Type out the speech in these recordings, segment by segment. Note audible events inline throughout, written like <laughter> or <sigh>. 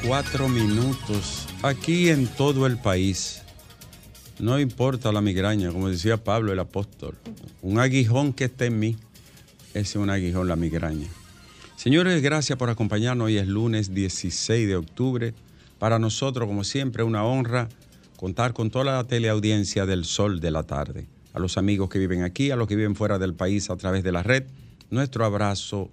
34 minutos aquí en todo el país. No importa la migraña, como decía Pablo el apóstol. Un aguijón que esté en mí, es un aguijón la migraña. Señores, gracias por acompañarnos. Hoy es lunes 16 de octubre. Para nosotros, como siempre, una honra contar con toda la teleaudiencia del Sol de la Tarde. A los amigos que viven aquí, a los que viven fuera del país a través de la red, nuestro abrazo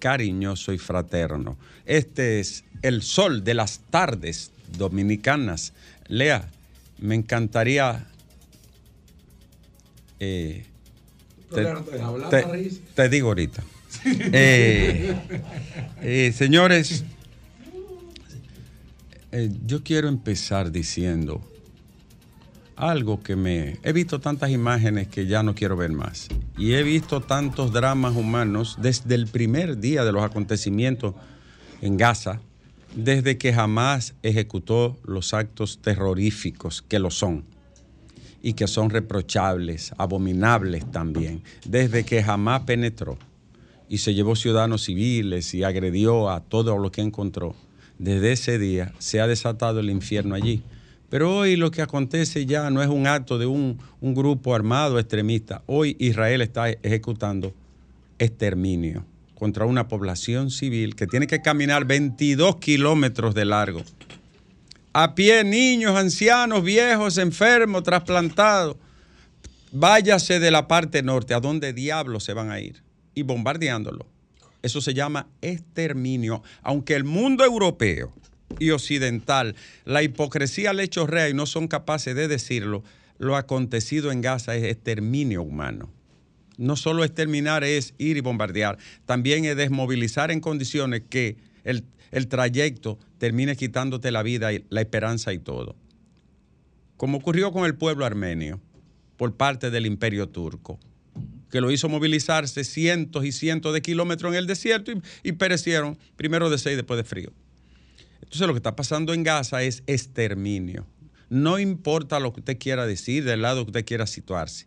cariñoso y fraterno. Este es el sol de las tardes dominicanas. Lea, me encantaría... eh, te, te- te digo ahorita. Eh, eh, señores, yo quiero empezar diciendo algo que me... He visto tantas imágenes que ya no quiero ver más. Y he visto tantos dramas humanos desde el primer día de los acontecimientos en Gaza, desde que jamás ejecutó los actos terroríficos que lo son y que son reprochables, abominables también, desde que jamás penetró y se llevó ciudadanos civiles y agredió a todo lo que encontró. Desde ese día se ha desatado el infierno allí. Pero hoy lo que acontece ya no es un acto de un, un grupo armado extremista. Hoy Israel está ejecutando exterminio contra una población civil que tiene que caminar 22 kilómetros de largo. A pie, niños, ancianos, viejos, enfermos, trasplantados. Váyase de la parte norte, ¿a dónde diablos se van a ir? Y bombardeándolo. Eso se llama exterminio. Aunque el mundo europeo y occidental, la hipocresía le chorrea y no son capaces de decirlo, lo acontecido en Gaza es exterminio humano. No solo exterminar es ir y bombardear, también es desmovilizar en condiciones que el, el trayecto termine quitándote la vida, la esperanza y todo. Como ocurrió con el pueblo armenio por parte del imperio turco que lo hizo movilizarse cientos y cientos de kilómetros en el desierto y, y perecieron primero de seis después de frío. Entonces lo que está pasando en Gaza es exterminio. No importa lo que usted quiera decir, del lado que usted quiera situarse.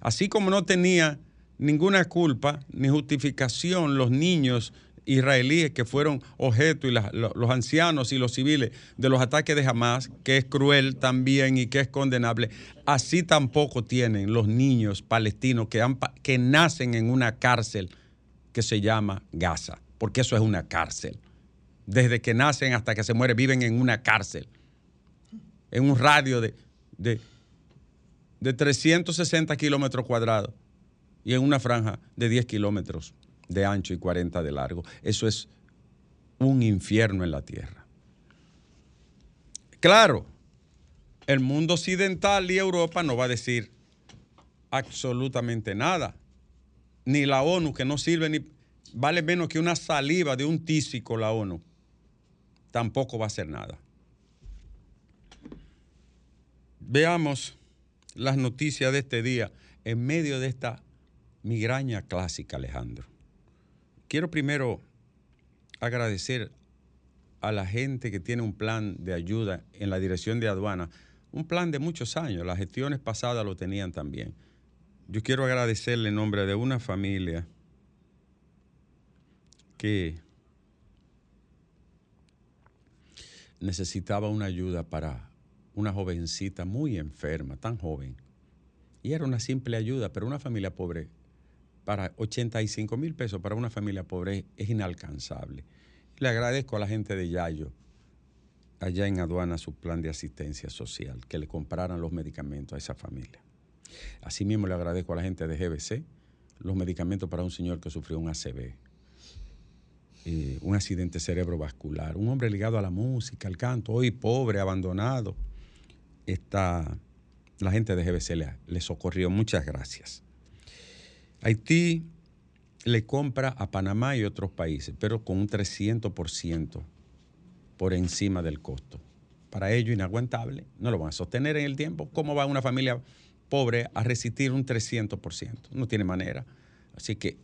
Así como no tenía ninguna culpa ni justificación los niños israelíes que fueron objeto y los ancianos y los civiles de los ataques de Hamas, que es cruel también y que es condenable, así tampoco tienen los niños palestinos que nacen en una cárcel que se llama Gaza, porque eso es una cárcel. Desde que nacen hasta que se mueren viven en una cárcel, en un radio de, de, de 360 kilómetros cuadrados y en una franja de 10 kilómetros de ancho y 40 de largo. Eso es un infierno en la tierra. Claro, el mundo occidental y Europa no va a decir absolutamente nada. Ni la ONU, que no sirve ni vale menos que una saliva de un tísico la ONU, tampoco va a hacer nada. Veamos las noticias de este día en medio de esta migraña clásica, Alejandro. Quiero primero agradecer a la gente que tiene un plan de ayuda en la dirección de aduana, un plan de muchos años, las gestiones pasadas lo tenían también. Yo quiero agradecerle en nombre de una familia que necesitaba una ayuda para una jovencita muy enferma, tan joven. Y era una simple ayuda, pero una familia pobre, para 85 mil pesos para una familia pobre es inalcanzable. Le agradezco a la gente de Yayo, allá en aduana, su plan de asistencia social, que le compraran los medicamentos a esa familia. Asimismo, le agradezco a la gente de GBC los medicamentos para un señor que sufrió un ACV, eh, un accidente cerebrovascular, un hombre ligado a la música, al canto, hoy pobre, abandonado. Está, la gente de GBC le, le socorrió. Muchas gracias. Haití le compra a Panamá y otros países, pero con un 300% por encima del costo. Para ello, inaguantable, no lo van a sostener en el tiempo. ¿Cómo va una familia pobre a resistir un 300%? No tiene manera. Así que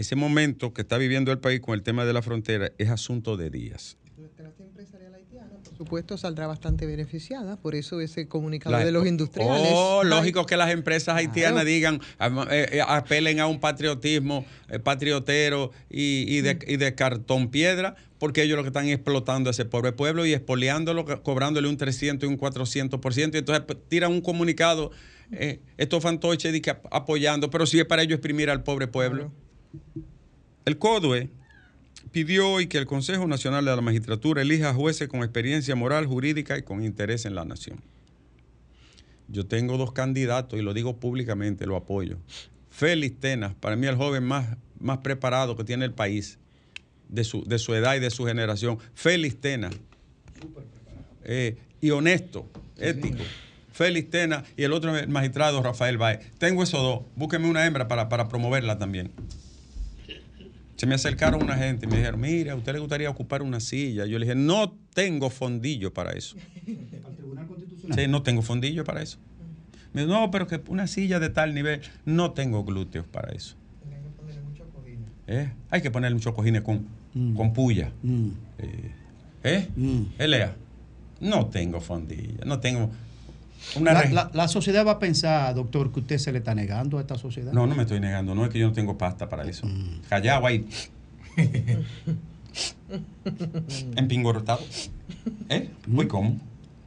ese momento que está viviendo el país con el tema de la frontera es asunto de días. La clase empresarial haitiana, por supuesto, saldrá bastante beneficiada, por eso ese comunicado de los industriales. Oh, lógico que las empresas haitianas digan, eh, eh, apelen a un patriotismo eh, patriotero y, de, y, de, cartón piedra, porque ellos lo que están explotando a ese pobre pueblo y expoliándolo, cobrándole un 300 y un 400%, y entonces pues, tiran un comunicado, estos fantoches apoyando, pero sí es para ellos exprimir al pobre pueblo. El CODUE pidió hoy que el Consejo Nacional de la Magistratura elija jueces con experiencia moral, jurídica y con interés en la nación. Yo tengo dos candidatos y lo digo públicamente, lo apoyo. Félix Tenas, para mí el joven más, más preparado que tiene el país, de su, de su edad y de su generación. Félix Tenas. Eh, y honesto, ético. Félix Tenas y el otro magistrado Rafael Baez. Tengo esos dos. Búsqueme una hembra para, para promoverla también. Se me acercaron una gente y me dijeron, mira, ¿a usted le gustaría ocupar una silla? Yo le dije, no tengo fondillo para eso. <laughs> ¿Al Tribunal Constitucional? Sí, no tengo fondillo para eso. Me dijo, no, pero que una silla de tal nivel, no tengo glúteos para eso. Hay que ponerle muchos cojines. ¿Eh? Hay que ponerle muchos cojines con, mm. con puya. Mm. Eh, ¿Eh? Mm. Elea, no tengo fondillo, no tengo la, sociedad va a pensar, doctor, que usted se le está negando a esta sociedad. No, no me estoy negando. No es que yo no tengo pasta para eso. Mm. Callado ahí. <laughs> Empingorotado. ¿Eh? Muy cómo.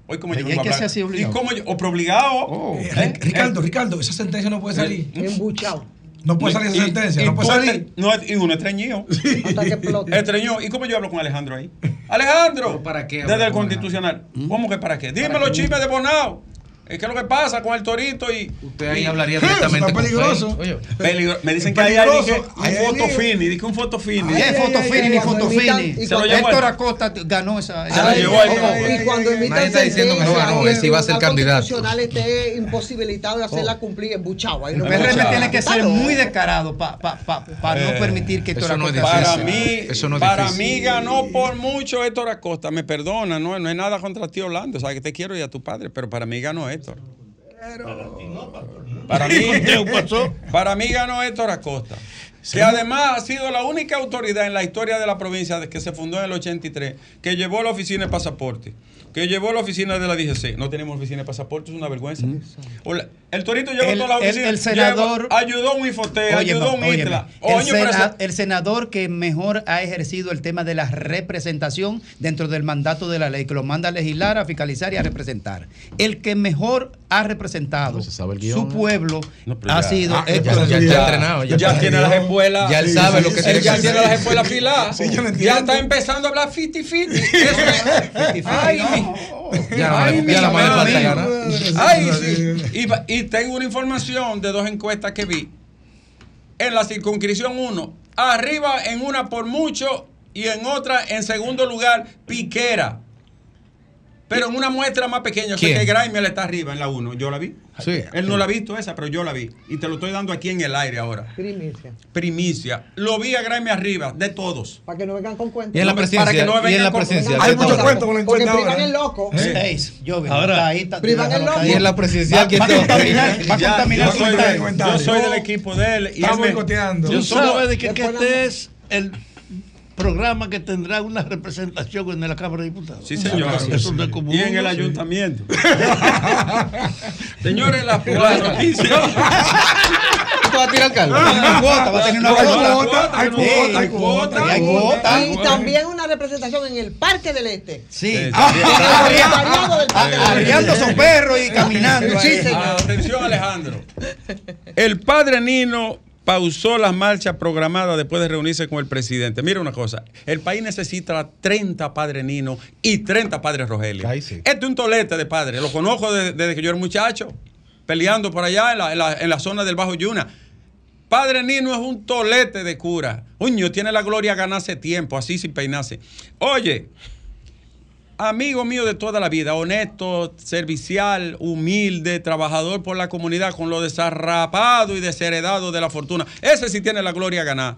Hoy como yo que ser así obligado. ¿Y cómo yo? ¿O obligado? Oh. Eh, ¿Eh? Ricardo, Ricardo, esa sentencia no puede salir. Embuchado. No puede salir esa sentencia, no puede salir. No, y uno estreñido. <laughs> Hasta que explote. Estreñido. ¿Y cómo yo hablo con Alejandro ahí? Alejandro. ¿Para qué? Desde el Constitucional. ¿Cómo que para qué? Dime los chismes de Bonao. ¿Qué es lo que pasa con el torito y. Usted ahí hablaría <laughs> directamente con peligroso. <laughs> Me dicen que hay, hay, un foto fini, dice un foto fini. es foto fini ni foto fini? Se lo llevó Héctor Acosta ganó esa. Se lo llevó Y cuando invitan está diciendo que no ganó, si va a ser candidato. El esté imposibilitado de hacerla cumplir en Buchagua. El PRM tiene que ser muy descarado para no permitir que Héctor Acosta. Para mí, para mí ganó por mucho Héctor Acosta. Me perdona, no es nada contra ti, Orlando. O sea, que te quiero y a tu padre, pero para mí ganó Héctor. Para mí, <laughs> para mí ganó Héctor Acosta, que además ha sido la única autoridad en la historia de la provincia de que se fundó en el 83 que llevó la oficina de pasaporte que llevó la oficina de la DGC. No tenemos oficina de pasaporte, es una vergüenza. El Torito llegó a todas las oficinas. El, senador. ayudó a un IFOTE, ayudó a un ITLA. El, senador que mejor ha ejercido el tema de la representación dentro del mandato de la ley, que lo manda a legislar, a fiscalizar y a representar. El que mejor ha representado su ¿eh? pueblo ha sido. Ah, ya, ya, entrenado. Ya, tiene las escuelas. Ya él sabe lo que tiene Ya tiene las escuelas filadas. ya está empezando a hablar fiti fiti. <laughs> Ay, ya, la y, tengo una información de dos encuestas que vi. En la circunscripción 1, arriba en una por mucho y en otra en segundo lugar, Piquera. Pero en una muestra más pequeña, sé que está arriba en la 1. Yo la vi. Sí. Él no la ha visto esa, pero yo la vi. Y te lo estoy dando aquí en el aire ahora. Primicia. Primicia. Lo vi a Graeme arriba, de todos. Para que no vengan con cuentos. Y en la presidencia. Para que no vengan en la presidencia. Hay muchos cuentos con la encuesta Porque privan el loco. ¿Eh? Yo vi. Ahora, ahí está. Privan el loco. Y en la presidencia. Va, va a contaminar. Va a contaminar Yo soy del equipo de él. Y Está boicoteando. Yo sabes de que este es el programa que tendrá una representación en la Cámara de Diputados. Sí, señor. y en el ayuntamiento. <laughs> Señores, la, noticia. <laughs> va a tirar caldo. Hay cuota, va a tener una cuota. Hay cuota, hay cuota. Hay cuota. Y también una representación en el Parque del Este. Sí. <laughs> Arriando son perros y caminando. Sí, señor. Atención, Alejandro. El padre Nino pausó las marchas programadas después de reunirse con el presidente. Mira una cosa, el país necesita 30 padres Nino y 30 padres Rogelio. Este es un tolete de padres, lo conozco desde, que yo era muchacho, peleando por allá en la, zona del Bajo Yuna. Padre Nino es un tolete de cura. Uño, tiene la gloria ganarse tiempo, así sin peinarse. Oye, amigo mío de toda la vida, honesto, servicial, humilde, trabajador por la comunidad, con lo desarrapado y desheredado de la fortuna. Ese sí tiene la gloria ganada.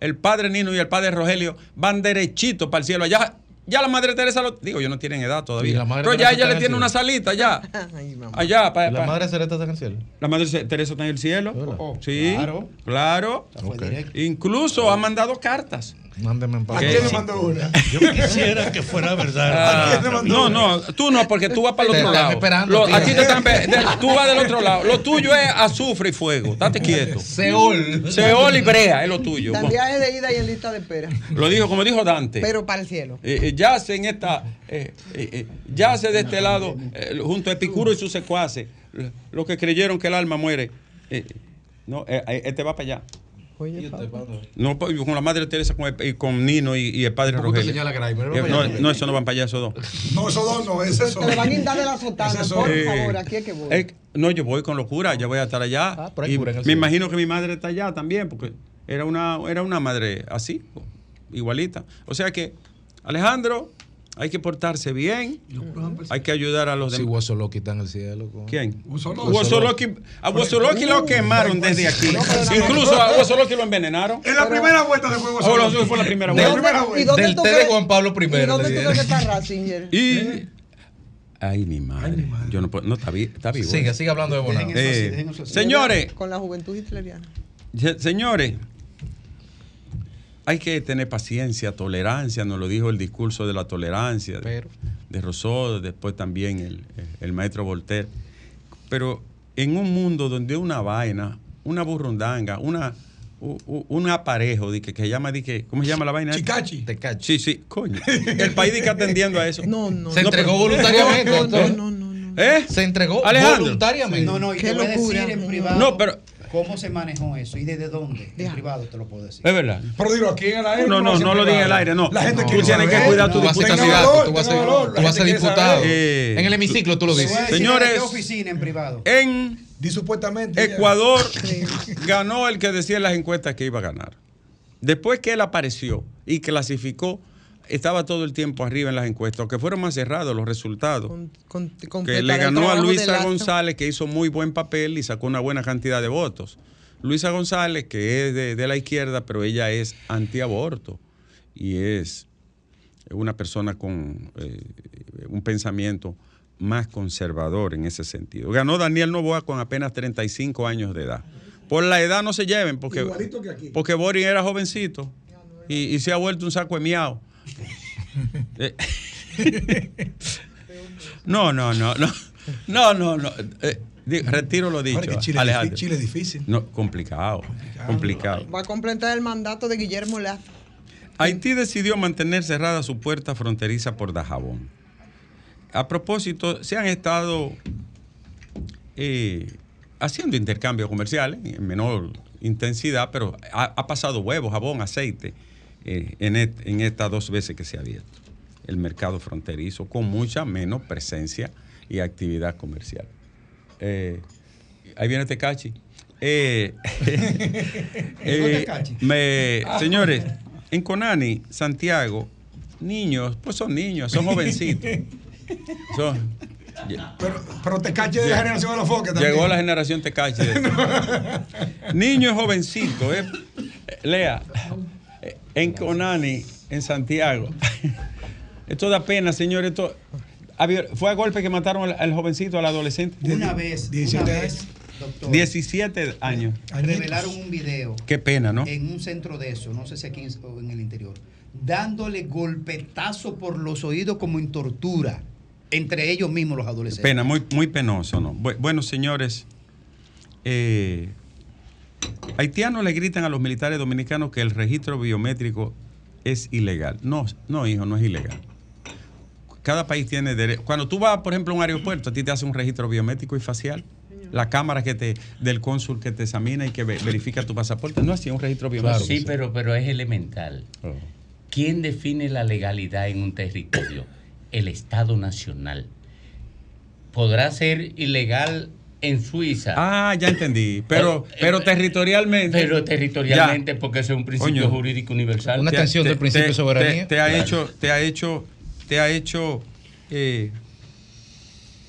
El padre Nino y el padre Rogelio van derechito para el cielo. Allá Ya la madre Teresa lo. Digo, ellos no tienen edad todavía. la Pero ya Teresa ella le en tiene una salita ya. <laughs> Ay. Allá, para. ¿Y la madre Celeste está en el cielo? La madre Teresa está en el cielo. Oh, sí, claro. claro. Incluso ha mandado cartas. Mándeme en paz. ¿A quién le mandó una? Yo quisiera que fuera verdad. Ah, quién le mandó no, no, tú no, porque tú vas para el otro lado. esperando, Lo- tío. a ti te están Tú vas del otro lado. Lo tuyo es azufre y fuego. Date quieto. Seol. Seol y brea es lo tuyo. Viaje de ida y en lista de espera. Lo dijo, como dijo Dante. Pero para el cielo. Eh, eh, yace en esta, eh, eh, eh, yace de este lado, eh, junto a Epicuro y sus secuaces, los que creyeron que el alma muere. Eh, no, este va para allá. Oye, papá. No, pues, con la madre Teresa, con, el- y con Nino y, y el padre ¿Por qué Rogelio. Eh, No, no, eso no van para allá esos dos. No, esos dos no, ese es Te le van a guindar de la sotana, por soy. favor, aquí es que voy. Eh, no, yo voy con locura, yo voy a estar allá. Ah, y me cielo. imagino que mi madre está allá también, porque era una, era una madre así, igualita. O sea que, Alejandro, hay que portarse bien, hay que ayudar a los Si demás. Wosoloki está en el cielo. ¿Quién? Wosoloki. Wosoloki. A Wosoloki lo quemaron desde aquí. Incluso a Wosoloki lo envenenaron. En la primera vuelta de juego. Oh, no, fue la primera ¿Y vuelta. Del té de Juan Pablo I, ¿Y dónde tú crees que está Ratzinger? Y. Ay, mi madre. Yo no puedo. No, está, vi- está vivo. Sigue, sigue hablando de Bonao. Eh, señores, Con la juventud hitleriana. Se- Señores, hay que tener paciencia, tolerancia, nos lo dijo el discurso de la tolerancia de, Pero. de Rousseau, después también el, el maestro Voltaire. Pero en un mundo donde una vaina, una burrundanga, una, u- u- un aparejo de que, que llama, de que, ¿cómo se llama la vaina? Chicachi. Sí, sí, coño. El país de que atendiendo a eso. No, no. Se no, entregó pero- voluntariamente. No, no, no, no. ¿Eh? Se entregó Alejandro. voluntariamente. No, no, y Qué te voy a locura. decir en privado No, pero- cómo se manejó eso y desde dónde. En privado te lo puedo decir. Es verdad. Pero dilo aquí en el aire. No, no, no lo diga en el aire, no. La gente Tú quiere tienes que cuidar tu Tú Tenga candidato, valor, tú vas a ser, tú vas a ser diputado. Eh, en el hemiciclo tú lo dices. Señores, qué oficina en privado. En Di supuestamente. ya. Ecuador <laughs> ganó el que decía en las encuestas que iba a ganar. Después que él apareció y clasificó, estaba todo el tiempo arriba en las encuestas, aunque fueron más cerrados los resultados. Con- con- que le ganó a Luisa. González, que hizo muy buen papel y sacó una buena cantidad de votos. Luisa González, que es de, de la izquierda, pero ella es antiaborto y es una persona con eh, un pensamiento más conservador en ese sentido. Ganó Daniel Novoa con apenas 35 años de edad. Por la edad no se lleven, porque, que porque Boris era jovencito y, y se ha vuelto un saco de miau. <laughs> No, no, no, no. No, no, no. Eh, retiro lo dicho. Ahora que Chile, es Alejandro. difí- Chile es difícil. No, complicado, complicado. Va a completar el mandato de Guillermo Lazo. Haití decidió mantener cerrada su puerta fronteriza por Dajabón. A propósito, se han estado eh, haciendo intercambios comerciales en menor intensidad, pero ha, ha pasado huevo, jabón, aceite eh, en, et- en estas dos veces que se ha abierto el mercado fronterizo con mucha menos presencia y actividad comercial. Eh, ahí viene Tecachi. Eh, <laughs> eh, me- señores, en Conani, Santiago, niños, pues son niños, son jovencitos. <laughs> Son- Pero, pero te caché de la generación de los foques también. Llegó la generación Tecachi. <laughs> Niños jovencitos, eh. Lea, en Conani, en Santiago. <laughs> Esto da pena, señores. Esto, fue a golpe que mataron al, al jovencito, al adolescente. Una vez, 17 una años. vez, doctor, 17 años. revelaron un video Qué pena, ¿no? en un centro de eso, no sé si aquí en- o en el interior, dándole golpetazo por los oídos como en tortura entre ellos mismos los adolescentes. Pena, muy, muy penoso, ¿no? Bu- Bueno, señores, eh, haitianos le gritan a los militares dominicanos que el registro biométrico es ilegal. No, no, hijo, no es ilegal. Cada país tiene derecho. Cuando tú vas, por ejemplo, a un aeropuerto, a ti te hace un registro biométrico y facial. La cámara que te, del cónsul que te examina y que ve- verifica tu pasaporte. No así un registro biométrico. sí, pero, pero es elemental. Oh. ¿Quién define la legalidad en un territorio? El Estado Nacional. Podrá ser ilegal en Suiza, Ah, ya entendí. Pero, Eh, pero eh, territorialmente. pero territorialmente Ya. porque ese es un principio jurídico universal. Una te- extensión te- del principio te- de soberanía. Te, te ha Claro. hecho, te ha hecho, te ha hecho, eh,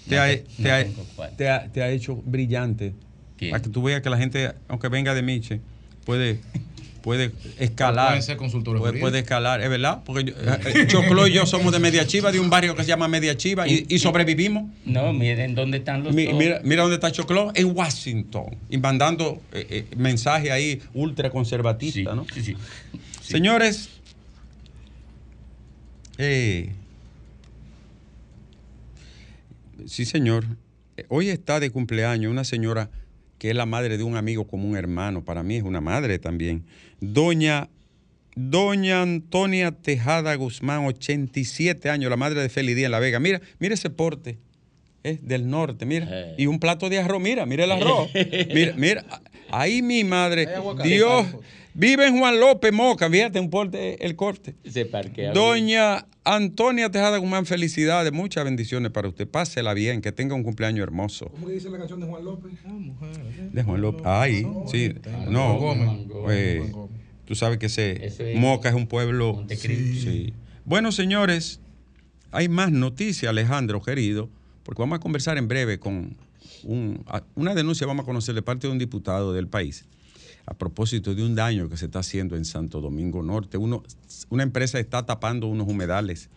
te, No ha, no ha- te ha- te ha hecho brillante. ¿Quién? Para que tú veas que la gente, aunque venga de Miche, puede, puede escalar. Pueden ser consultores puede, puede escalar, es verdad. Porque yo- eh, Choclo y yo somos de Media Chiva, de un barrio que se llama Media Chiva, y, y sobrevivimos. No, miren dónde están los Mi-. Mira, mira dónde está Choclo, en Washington, y mandando eh, eh, mensajes ahí ultraconservatistas, Sí, ¿no? sí, sí. Señores, eh, sí, señor. Hoy está de cumpleaños una señora que es la madre de un amigo como un hermano. Para mí es una madre también. Doña, Doña Antonia Tejada Guzmán, 87 años, la madre de Felidía en La Vega. Mira, mira ese porte. Es del norte, mira. Eh. Y un plato de arroz, mira, mira el arroz. <laughs> Mira, mira. Ahí mi madre. Dios. Vive en Juan López Moca, fíjate, un porte, el corte. Se parquea. Doña Antonia Tejada Guzmán, felicidades, muchas bendiciones para usted. Pásela bien, que tenga un cumpleaños hermoso. ¿Cómo que dice la canción de Juan López? De Juan López. Ay, sí. No, eh, tú sabes que ese es Moca es un pueblo. Montecristo. Sí. Bueno, señores, hay más noticias, Alejandro, querido, porque vamos a conversar en breve con un- una denuncia, vamos a conocer de parte de un diputado del país a propósito de un daño que se está haciendo en Santo Domingo Norte. Uno, una empresa está tapando unos humedales.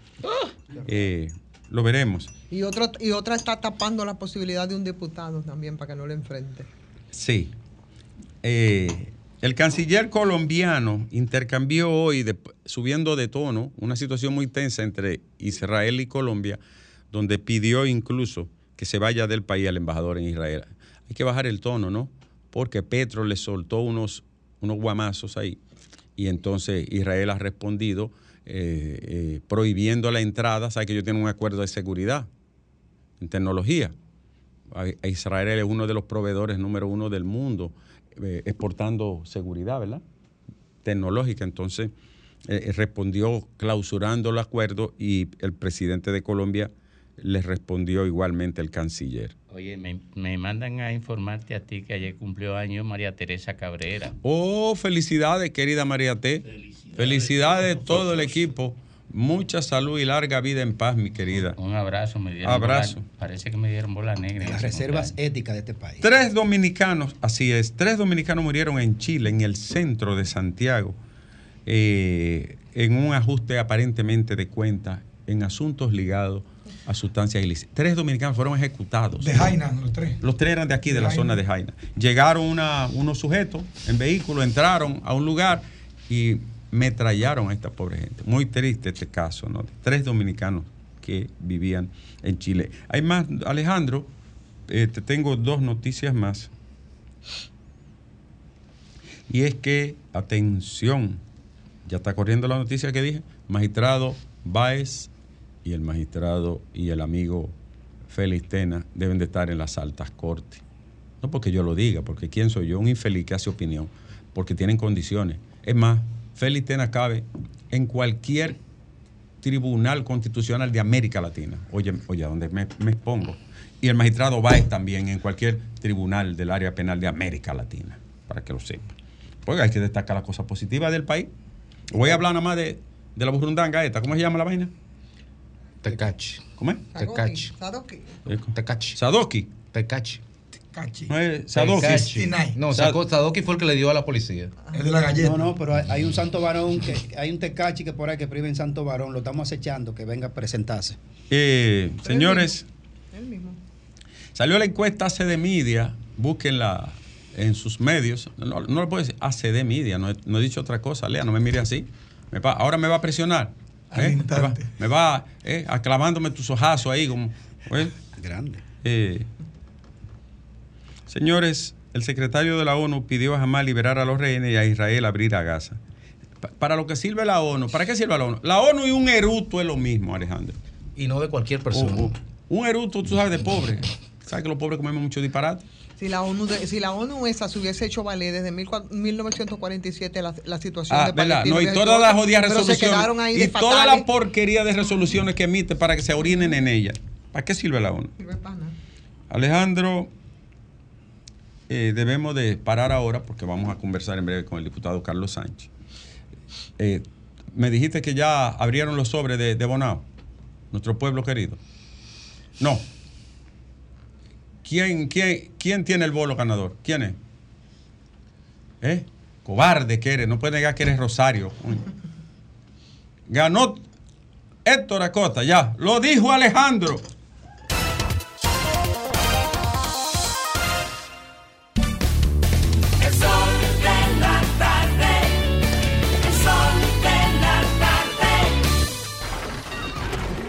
Eh, lo veremos. Y, otro, y otra está tapando la posibilidad de un diputado también para que no le enfrente. Sí. Eh, el canciller colombiano intercambió hoy, de- subiendo de tono, una situación muy tensa entre Israel y Colombia, donde pidió incluso que se vaya del país al embajador en Israel. Hay que bajar el tono, ¿no? Porque Petro le soltó unos, unos guamazos ahí. Y entonces Israel ha respondido eh, eh, prohibiendo la entrada. Sabe que ellos tienen un acuerdo de seguridad en tecnología. Israel es uno de los proveedores número uno del mundo eh, exportando seguridad, ¿verdad? Tecnológica. Entonces, respondió clausurando el acuerdo y el presidente de Colombia le respondió igualmente el canciller. Oye, me, me mandan a informarte a ti que ayer cumplió años María Teresa Cabrera. Oh, felicidades, querida María T. Felicidades a todo el equipo. Mucha salud y larga vida en paz, mi querida. Un abrazo, me dieron Abrazo. bola- parece que me dieron bola negra. en Las ese reservas éticas de este país. Tres dominicanos, así es, tres dominicanos murieron en Chile, en el centro de Santiago, eh, en un ajuste aparentemente de cuenta en asuntos ligados a sustancias ilícitas. Tres dominicanos fueron ejecutados. De Jaina, los tres. Los tres eran de aquí, de la Jaina. zona de Jaina. Llegaron una- unos sujetos en vehículo, entraron a un lugar y metrallaron a esta pobre gente. Muy triste este caso, ¿no? Tres dominicanos que vivían en Chile. Hay más, Alejandro, eh, te tengo dos noticias más. Y es que, atención, ya está corriendo la noticia que dije, magistrado Báez y el magistrado y el amigo Félix Tena deben de estar en las altas cortes. No porque yo lo diga, porque quién soy yo, un infeliz que hace opinión, porque tienen condiciones. Es más, Félix Tena cabe en cualquier tribunal constitucional de América Latina. Oye, oye, ¿a dónde me, me expongo? Y el magistrado Báez también en cualquier tribunal del área penal de América Latina, para que lo sepa. Porque hay que destacar las cosas positivas del país. Voy a hablar nada más de, de la burrundanga esta. ¿Cómo se llama la vaina? Tecachi. ¿Cómo es? Tecachi. Sadoki. Tecachi. Sadoki. Tecachi. Cachi. No es Sadoki. No, Sadoki fue el que le dio a la policía. El de la galleta. No, no, pero hay, hay un santo varón, que hay un tecachi que por ahí que prive en santo varón, lo estamos acechando, que venga a presentarse. Eh, señores, Él mismo. salió la encuesta ACD Media. Búsquenla en sus medios. No, no lo puedo decir ACD Media. No he, no he dicho otra cosa. Lea, no me mire así. Me va- ahora me va a presionar. Al ¿eh? Me va, instante. me va, eh, aclamándome tus ojazos ahí. Como, ¿eh? Grande. Eh, señores, el secretario de la ONU pidió a Hamas liberar a los rehenes y a Israel abrir a Gaza. Pa- para lo que sirve la ONU, ¿para qué sirve la ONU? La ONU y un eruto es lo mismo, Alejandro. Y no de cualquier persona. Oh, oh. Un eruto, tú sabes, de pobre. ¿Sabes que los pobres comemos mucho disparate? Si la ONU, de- si la ONU esa se hubiese hecho valer desde mil cua- 1947 la, la situación Ah, de. Palestina No, y todas las se resoluciones. ahí y toda la porquería de resoluciones que emite para que se orinen en ella. ¿Para qué sirve la ONU? Sirve para nada. Alejandro, eh, debemos de parar ahora porque vamos a conversar en breve con el diputado Carlos Sánchez. Eh, me dijiste que ya abrieron los sobres de, de Bonao, nuestro pueblo querido. No. ¿Quién, quién, ¿Quién tiene el bolo ganador? ¿Quién es? ¿Eh? Cobarde que eres, no puedes negar que eres Rosario. Ganó Héctor Acosta, ya. Lo dijo Alejandro.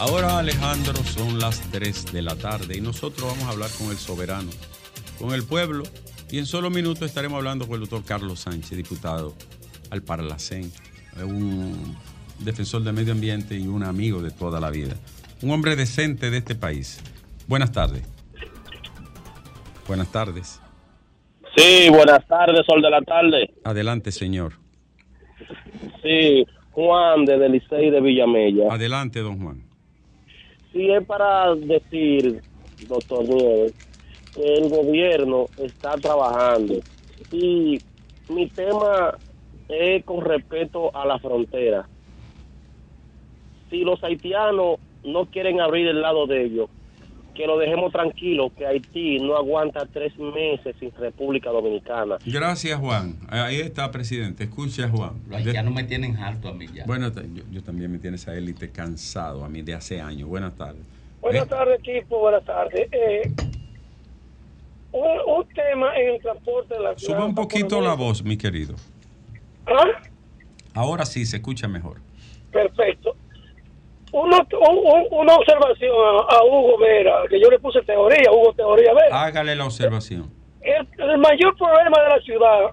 Ahora Alejandro son las 3 de la tarde y nosotros vamos a hablar con el soberano, con el pueblo y en solo minutos estaremos hablando con el doctor Carlos Sánchez, diputado al Parlacén, un defensor del medio ambiente y un amigo de toda la vida, un hombre decente de este país. Buenas tardes. Buenas tardes. Sí, buenas tardes, Sol de la Tarde. Adelante, señor. Sí, Juan de Delicey de Villamella. Adelante, don Juan. Sí, es para decir, doctor Nieves, que el gobierno está trabajando. Y mi tema es con respecto a la frontera. Si los haitianos no quieren abrir el lado de ellos, que lo dejemos tranquilo, que Haití no aguanta tres meses sin República Dominicana. Gracias, Juan. Ahí está, presidente. Escucha, Juan. Los haitianos me tienen harto a mí ya. Bueno, yo, yo también me tiene esa élite cansado a mí de hace años. Buenas tardes. Buenas Eh, tardes, equipo. Buenas tardes. Eh, un, un tema en el transporte de la ciudad. Suba un poquito la voz, mi querido. ¿Ah? Ahora sí se escucha mejor. Perfecto. Una, un- un- una observación a, a Hugo Vera, que yo le puse teoría, Hugo Teoría Vera. Hágale la observación. El, el mayor problema de la ciudad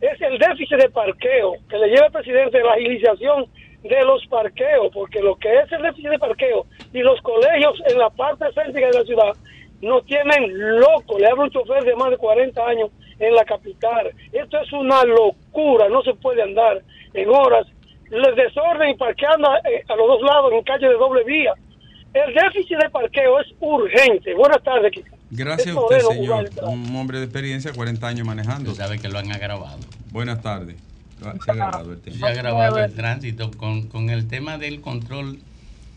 es el déficit de parqueo que le lleva al presidente la agilización de los parqueos, porque lo que es el déficit de parqueo y los colegios en la parte céntrica de la ciudad no tienen loco, le habla un chofer de más de 40 años en la capital. Esto es una locura, no se puede andar en horas. El desorden y parqueando eh, a los dos lados en calle de doble vía. El déficit de parqueo es urgente. Buenas tardes, Kika. Gracias Es a usted, señor. Un hombre de experiencia, 40 años manejando. Tú sabes que lo han agravado. Buenas tardes. Se ha grabado el tema. Se ha agravado el tránsito con, con el tema del control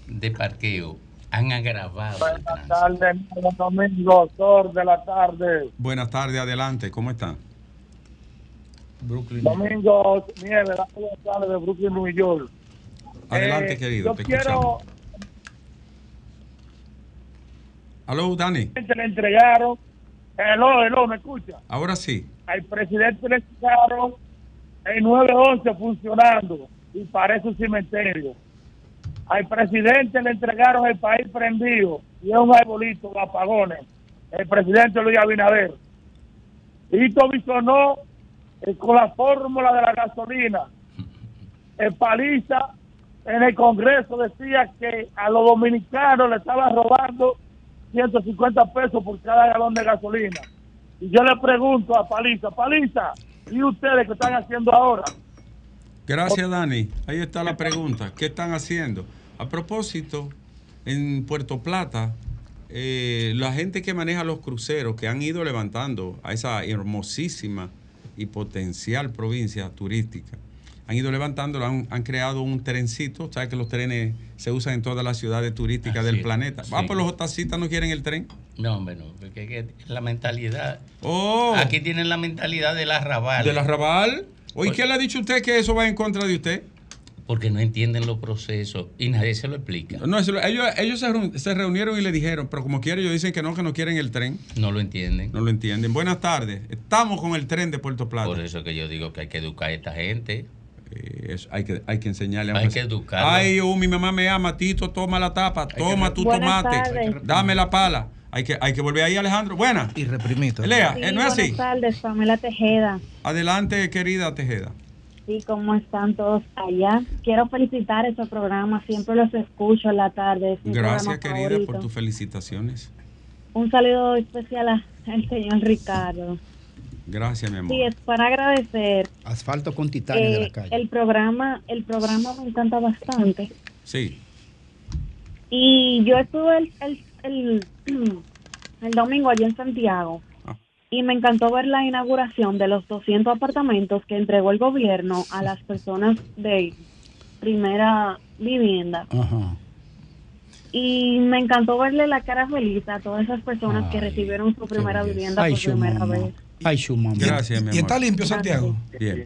de parqueo. Han agravado Buenas tardes, domingo, doctor de la tarde. Buenas tardes, adelante. ¿Cómo están? Brooklyn. Domingo Nieves, de Brooklyn, New York. Adelante, Eh, querido. Yo Te quiero. Aló, Dani. le entregaron, hello, hello, ¿me escucha? Ahora sí. Al presidente le entregaron el 911 funcionando y parece un cementerio. Al presidente le entregaron el país prendido y es un arbolito de apagones. El presidente Luis Abinader. Hito Bisonó con la fórmula de la gasolina. El paliza en el Congreso decía que a los dominicanos le estaban robando 150 pesos por cada galón de gasolina. Y yo le pregunto a Paliza, Paliza, ¿y ustedes qué están haciendo ahora? Gracias, Dani. Ahí está la pregunta. ¿Qué están haciendo? A propósito, en Puerto Plata, eh, la gente que maneja los cruceros, que han ido levantando a esa hermosísima y potencial provincia turística, han ido levantando, han, han creado un trencito. ¿Sabes que los trenes se usan en todas las ciudades turísticas Así del es, planeta? sí. Ah, pues los taxistas no quieren el tren. No, hombre, no. Porque que la mentalidad. Oh, Aquí tienen la mentalidad del arrabal. ¿del arrabal? Oye, ¿qué le ha dicho usted que eso va en contra de usted? Porque no entienden los procesos y nadie se lo explica. No, eso ellos, ellos se, reun- se reunieron y le dijeron, pero como quieren, ellos dicen que no, que no quieren el tren. No lo entienden. No lo entienden. Buenas tardes. Estamos con el tren de Puerto Plata. Por eso que yo digo que hay que educar a esta gente. Eh, eso, hay, que, hay que enseñarle. Hay que sea, educarlo. Ay, oh, mi mamá me ama, Tito, toma la tapa, toma tu Buenas tomate, tardes. dame la pala. Hay que, hay que volver ahí, Alejandro. Buena. Y reprimito. Lea, Sí, eh, no es así. Buenas tardes, Pamela Tejeda. Adelante, querida Tejeda. Sí, ¿cómo están todos allá? Quiero felicitar ese programa, siempre los escucho en la tarde. Gracias, querida, favorito. por tus felicitaciones. Un saludo especial al señor Ricardo. Gracias, mi amor. Sí, es para agradecer. Asfalto con titanio de eh, la calle. el programa, el programa me encanta bastante. Sí. Y yo estuve el, el, el, <clears throat> el domingo allí en Santiago y me encantó ver la inauguración de los 200 apartamentos que entregó el gobierno a las personas de primera vivienda. Ajá. Y me encantó verle la cara feliz a todas esas personas que recibieron su primera vivienda Ay, por su primera mamá. vez. Ay, su mamá. Gracias, mi amor. ¿Y está limpio Santiago? Bien.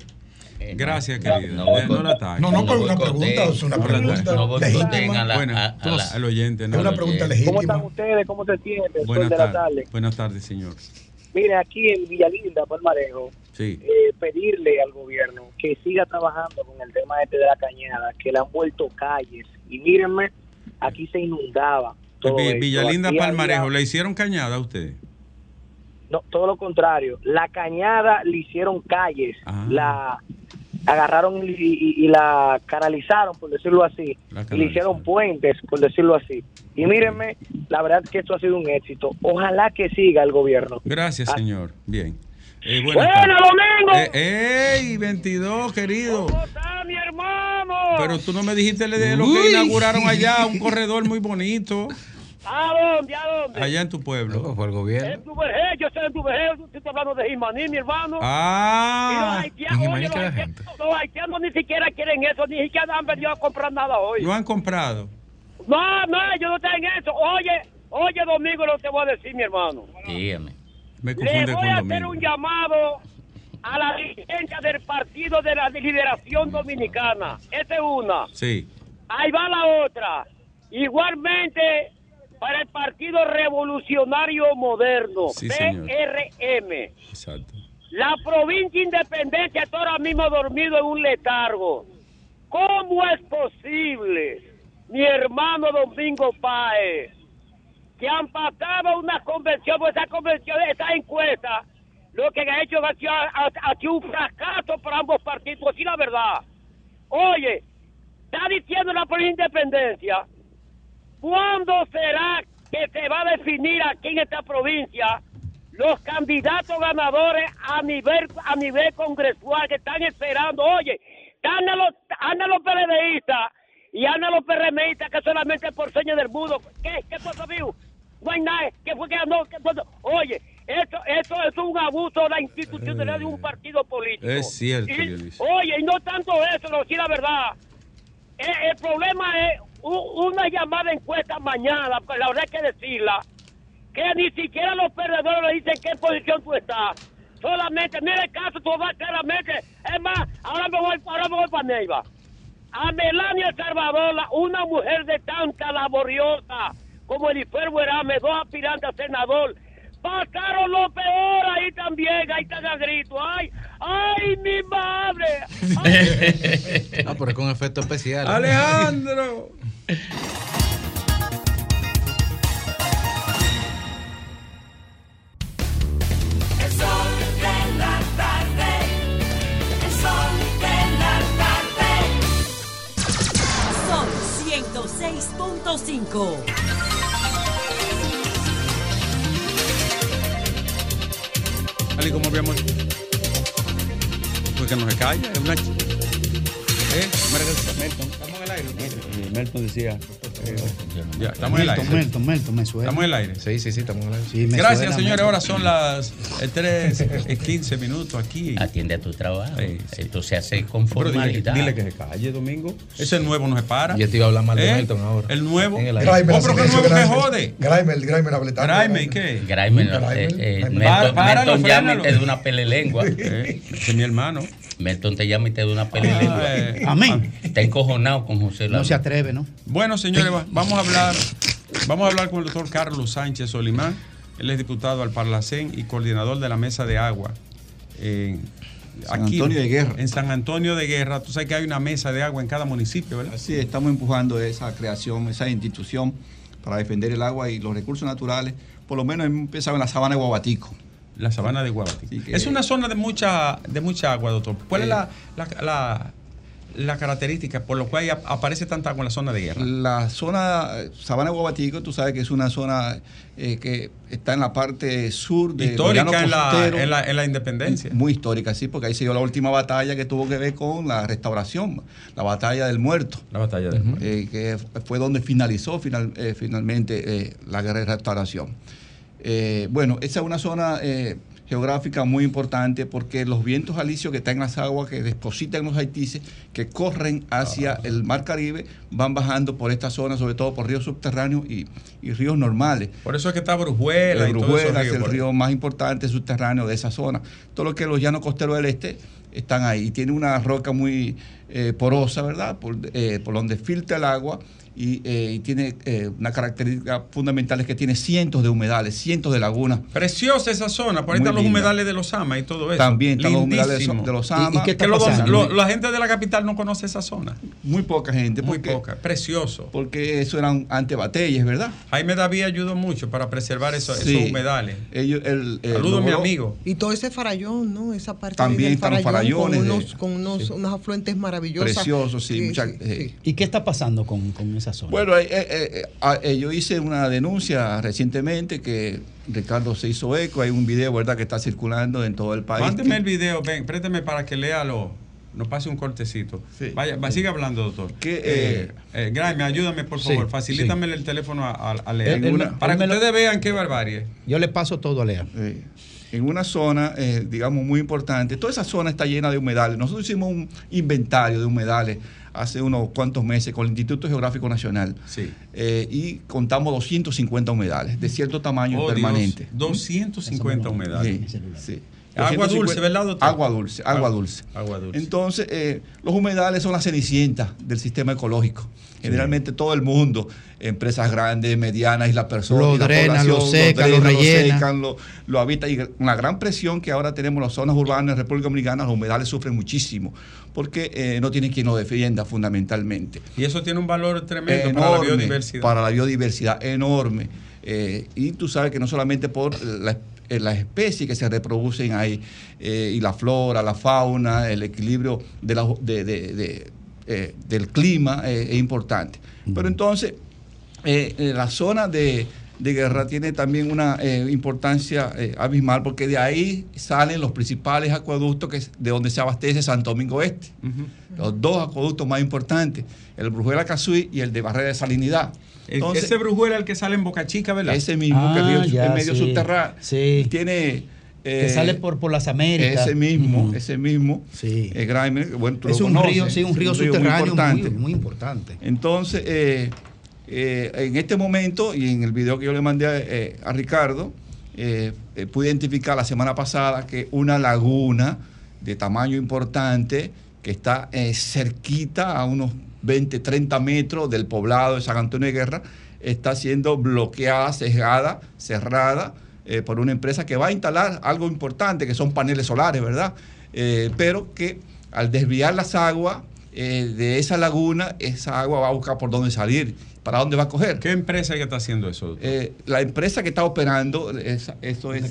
Gracias, querido. no Eh, No, la ataques. No, no, pero una pregunta, es una No pregunta No legítima. a la- Bueno, a- a la- al oyente. No Es una pregunta ¿Cómo están legítima. ustedes? ¿Cómo se sienten? Buenas tardes. tarde. Buenas tardes, señor. Mire, aquí en Villalinda, Palmarejo, Sí. eh, pedirle al gobierno que siga trabajando con el tema este de la cañada, que le han vuelto calles. Y mírenme, aquí se inundaba. Todo Vi- esto. Villalinda Aquí Palmarejo, había- ¿le hicieron cañada a usted? No, todo lo contrario. La cañada le hicieron calles, Ah. la agarraron y, y- y la canalizaron, por decirlo así, y le hicieron puentes, por decirlo así. Y mírenme, la verdad es que esto ha sido un éxito. Ojalá que siga el gobierno. Gracias, Ah. señor. Bien. Eh, buenas ¡Bueno, tardes. Domingo! Eh, ¡Ey, 22, querido! ¿Cómo está mi hermano? Pero tú no me dijiste de lo que inauguraron allá, un corredor muy bonito, ¿A dónde? ¿A dónde? allá en tu pueblo. Fue el gobierno. En tu vergel, yo estoy en tu vergel, tú estás hablando de Jimaní, mi hermano. Y los Ah, haitianos, ¿en oye, los haitianos, los haitianos ni siquiera quieren eso, ni siquiera han venido a comprar nada hoy. lo han comprado. No, no, yo no tengo eso. Oye, oye, Domingo, lo te voy a decir, mi hermano. Dígame. Me Le confunde voy con a hacer un llamado a la dirigencia del Partido de la Liberación Dominicana. Esa es una. Sí, Ahí va la otra. Igualmente para el Partido Revolucionario Moderno, Sí. PRM. exacto. La provincia Independencia está ahora mismo dormido en un letargo. ¿Cómo es posible, mi hermano Domingo Páez, que han pasado una convención, pues esa convención, esa encuesta, lo que ha hecho ha sido, ha- ha sido un fracaso para ambos partidos, pues sí la verdad. Oye, está diciendo la provincia Independencia, ¿cuándo será que se va a definir aquí en esta provincia los candidatos ganadores a nivel a nivel congresual que están esperando? Oye, andan los, andan los PLDistas y andan los PRMistas que solamente por señas del mundo. ¿Qué, qué pasó, amigo? No hay nada. ¿Qué fue que ganó? ¿Qué pasó? Oye, esto, esto es un abuso de la institucionalidad de un partido político. Es cierto, Y-. Oye, y no tanto eso, no decir la verdad. El, el problema es una llamada encuesta mañana, pues la verdad hay que decirla, que ni siquiera los perdedores le dicen qué posición tú estás. Solamente, mira el caso, tú vas claramente. Es más, ahora me voy, ahora me voy para Neiva. A Melania El Salvador, la- una mujer de tanta laboriosa como Elifer Buerame, dos aspirantes a senador, pasaron lo peor ahí también, ahí están a grito. ¡Ay, ay, mi madre! <laughs> Ah, pero es con efecto especial. Alejandro. El sol de la tarde. El sol de la tarde. Sol 106.5. Tal y como habíamos. Porque no se calla, es una. ¿Eh? El aire. Eh, Melton decía. eh, ya, estamos en el aire. Melton, Melton, me suena. Estamos en el aire. Sí, sí, sí, estamos en el aire. Sí, Gracias, suena, señores. Ahora son las 3 y 15 minutos aquí. Atiende a tu trabajo. Sí, sí. Esto se hace con Pero dile, formalidad. dile que se calle, Domingo. Ese nuevo no se para. Yo te iba a hablar mal de ¿Eh? Melton ahora. El nuevo. En el aire. Grimer, Oh, pero que silencio, nuevo me Grimer. jode. Grimer, Grimer, habletando. Graime, ¿y qué? Grimer, no, Grimer, eh, eh, Grimer. Melton, te da una pelelengua. Eh, es mi hermano. Melton te llama y te da una pelelengua. Ah, eh. Amén. Está encojonado con José No Lalo. se atreve, ¿no? Bueno, señores, va- vamos a hablar, vamos a hablar con el doctor Carlos Sánchez Solimán. Él es diputado al Parlacén y coordinador de la mesa de agua. en San Antonio de Guerra. En San Antonio de Guerra. Tú sabes que hay una mesa de agua en cada municipio, ¿verdad? Es, estamos empujando esa creación, esa institución para defender el agua y los recursos naturales. Por lo menos hemos empezado en la sabana de Guabatico. La sabana de Guabati. Sí, que- Es una zona de mucha, de mucha agua, doctor. ¿Cuál es Eh, la, la, la- la característica por lo cual ap- aparece tanta agua en la zona de guerra? La zona eh, Sabana de Guabatico, tú sabes que es una zona eh, que está en la parte sur de Histórica en la, en, la, en la independencia. Muy histórica, sí, porque ahí se dio la última batalla que tuvo que ver con la restauración, la batalla del muerto. La batalla del muerto. Eh, que fue donde finalizó final- eh, finalmente la guerra de restauración. Eh, bueno, esa es una zona eh, geográfica muy importante porque los vientos alisios que están en las aguas que depositan los haitises, que corren hacia el mar Caribe, van bajando por esta zona, sobre todo por ríos subterráneos y, y ríos normales. Por eso es que está Brujuela El Brujuela es el río más importante subterráneo de esa zona. Todo lo que los llanos costeros del este están ahí. Y tiene una roca muy eh, porosa, ¿verdad? Por, por donde filtra el agua. Y, eh, y tiene eh, una característica fundamental es que tiene cientos de humedales, cientos de lagunas. Preciosa esa zona, por ahí Muy están los linda. humedales de los Ama y todo eso. También están los humedales de los Ama. ¿Y, y qué está que los- pasando? lo- la gente de la capital no conoce esa zona. Muy poca gente. Muy porque- poca. Precioso. Porque eso eran antebatalles, ¿verdad? Jaime David ayudó mucho para preservar eso- Sí. esos humedales. Ellos, el, el Saludos, mi amigo. Y todo ese farallón, ¿no? Esa parte También del están los con farallones de- unos, con unos, unos afluentes maravillosos. Preciosos, sí. Mucha- sí, eh, ¿Y qué está pasando con, con esa zona? Bueno, eh, eh, eh, ah, eh, yo hice una denuncia recientemente que Ricardo se hizo eco. Hay un video, ¿verdad?, que está circulando en todo el país. Mándeme el video, ven, présteme para que lea lo. Nos pase un cortecito. Vaya, va, siga hablando, doctor. Que, eh, eh, Graeme, ayúdame, por sí, favor. Facilítame el teléfono a, a- a leer. Él- él me- para que lo- ustedes vean qué barbarie. Yo le paso todo a Lea. Eh, en una zona, eh, digamos, muy importante. Toda esa zona está llena de humedales. Nosotros hicimos un inventario de humedales hace unos cuantos meses con el Instituto Geográfico Nacional. Sí. Eh, y contamos 250 humedales de cierto tamaño Oh, permanente. Dios, 250 humedales. Sí, sí. Agua 250 dulce, ¿verdad, doctor? Agua dulce, agua Agua- dulce. agua dulce. Entonces, eh, los humedales son las cenicientas del sistema ecológico. Generalmente todo el mundo, empresas grandes, medianas y la persona. Lo y la drenan, lo población, secan, lo drenan, rellenan. secan, lo, lo habitan. Y con la gran presión que ahora tenemos en las zonas urbanas de República Dominicana, los humedales sufren muchísimo porque eh, no tienen quien los defienda fundamentalmente Y eso tiene un valor tremendo para la biodiversidad. para la biodiversidad, enorme. Eh, y tú sabes que no solamente por la- eh, las especies que se reproducen ahí, eh, y la flora, la fauna, el equilibrio de la- de- de- de, eh, del clima es importante. Pero entonces, la zona de, de guerra tiene también una importancia abismal porque de ahí salen los principales acueductos que, de donde se abastece Santo Domingo Este. Los dos acueductos más importantes, el Brujuela Cazuy y el de Barrera de Salinidad. El- ese brujuela el que sale en Boca Chica, ¿verdad? Ese mismo que Ah, río es ya, medio sí. subterráneo. Sí. Tiene. que eh, sale por, por las Américas. Ese mismo, ese mismo. Sí. eh, Grimer, bueno, tú Es lo un conoces, río, sí, un es río subterráneo muy, importante. muy importante. Entonces, eh, eh, en este momento y en el video que yo le mandé a, eh, a Ricardo, eh, eh, pude identificar la semana pasada que una laguna de tamaño importante que está eh, cerquita a unos 20, 30 metros del poblado de San Antonio de Guerra, está siendo bloqueada, cejada, cerrada eh, por una empresa que va a instalar algo importante, que son paneles solares, ¿verdad? Eh, pero que al desviar las aguas eh, de esa laguna, esa agua va a buscar por dónde salir, para dónde va a coger. ¿Qué empresa es que está haciendo eso? Eh, la empresa que está operando, esa- eso es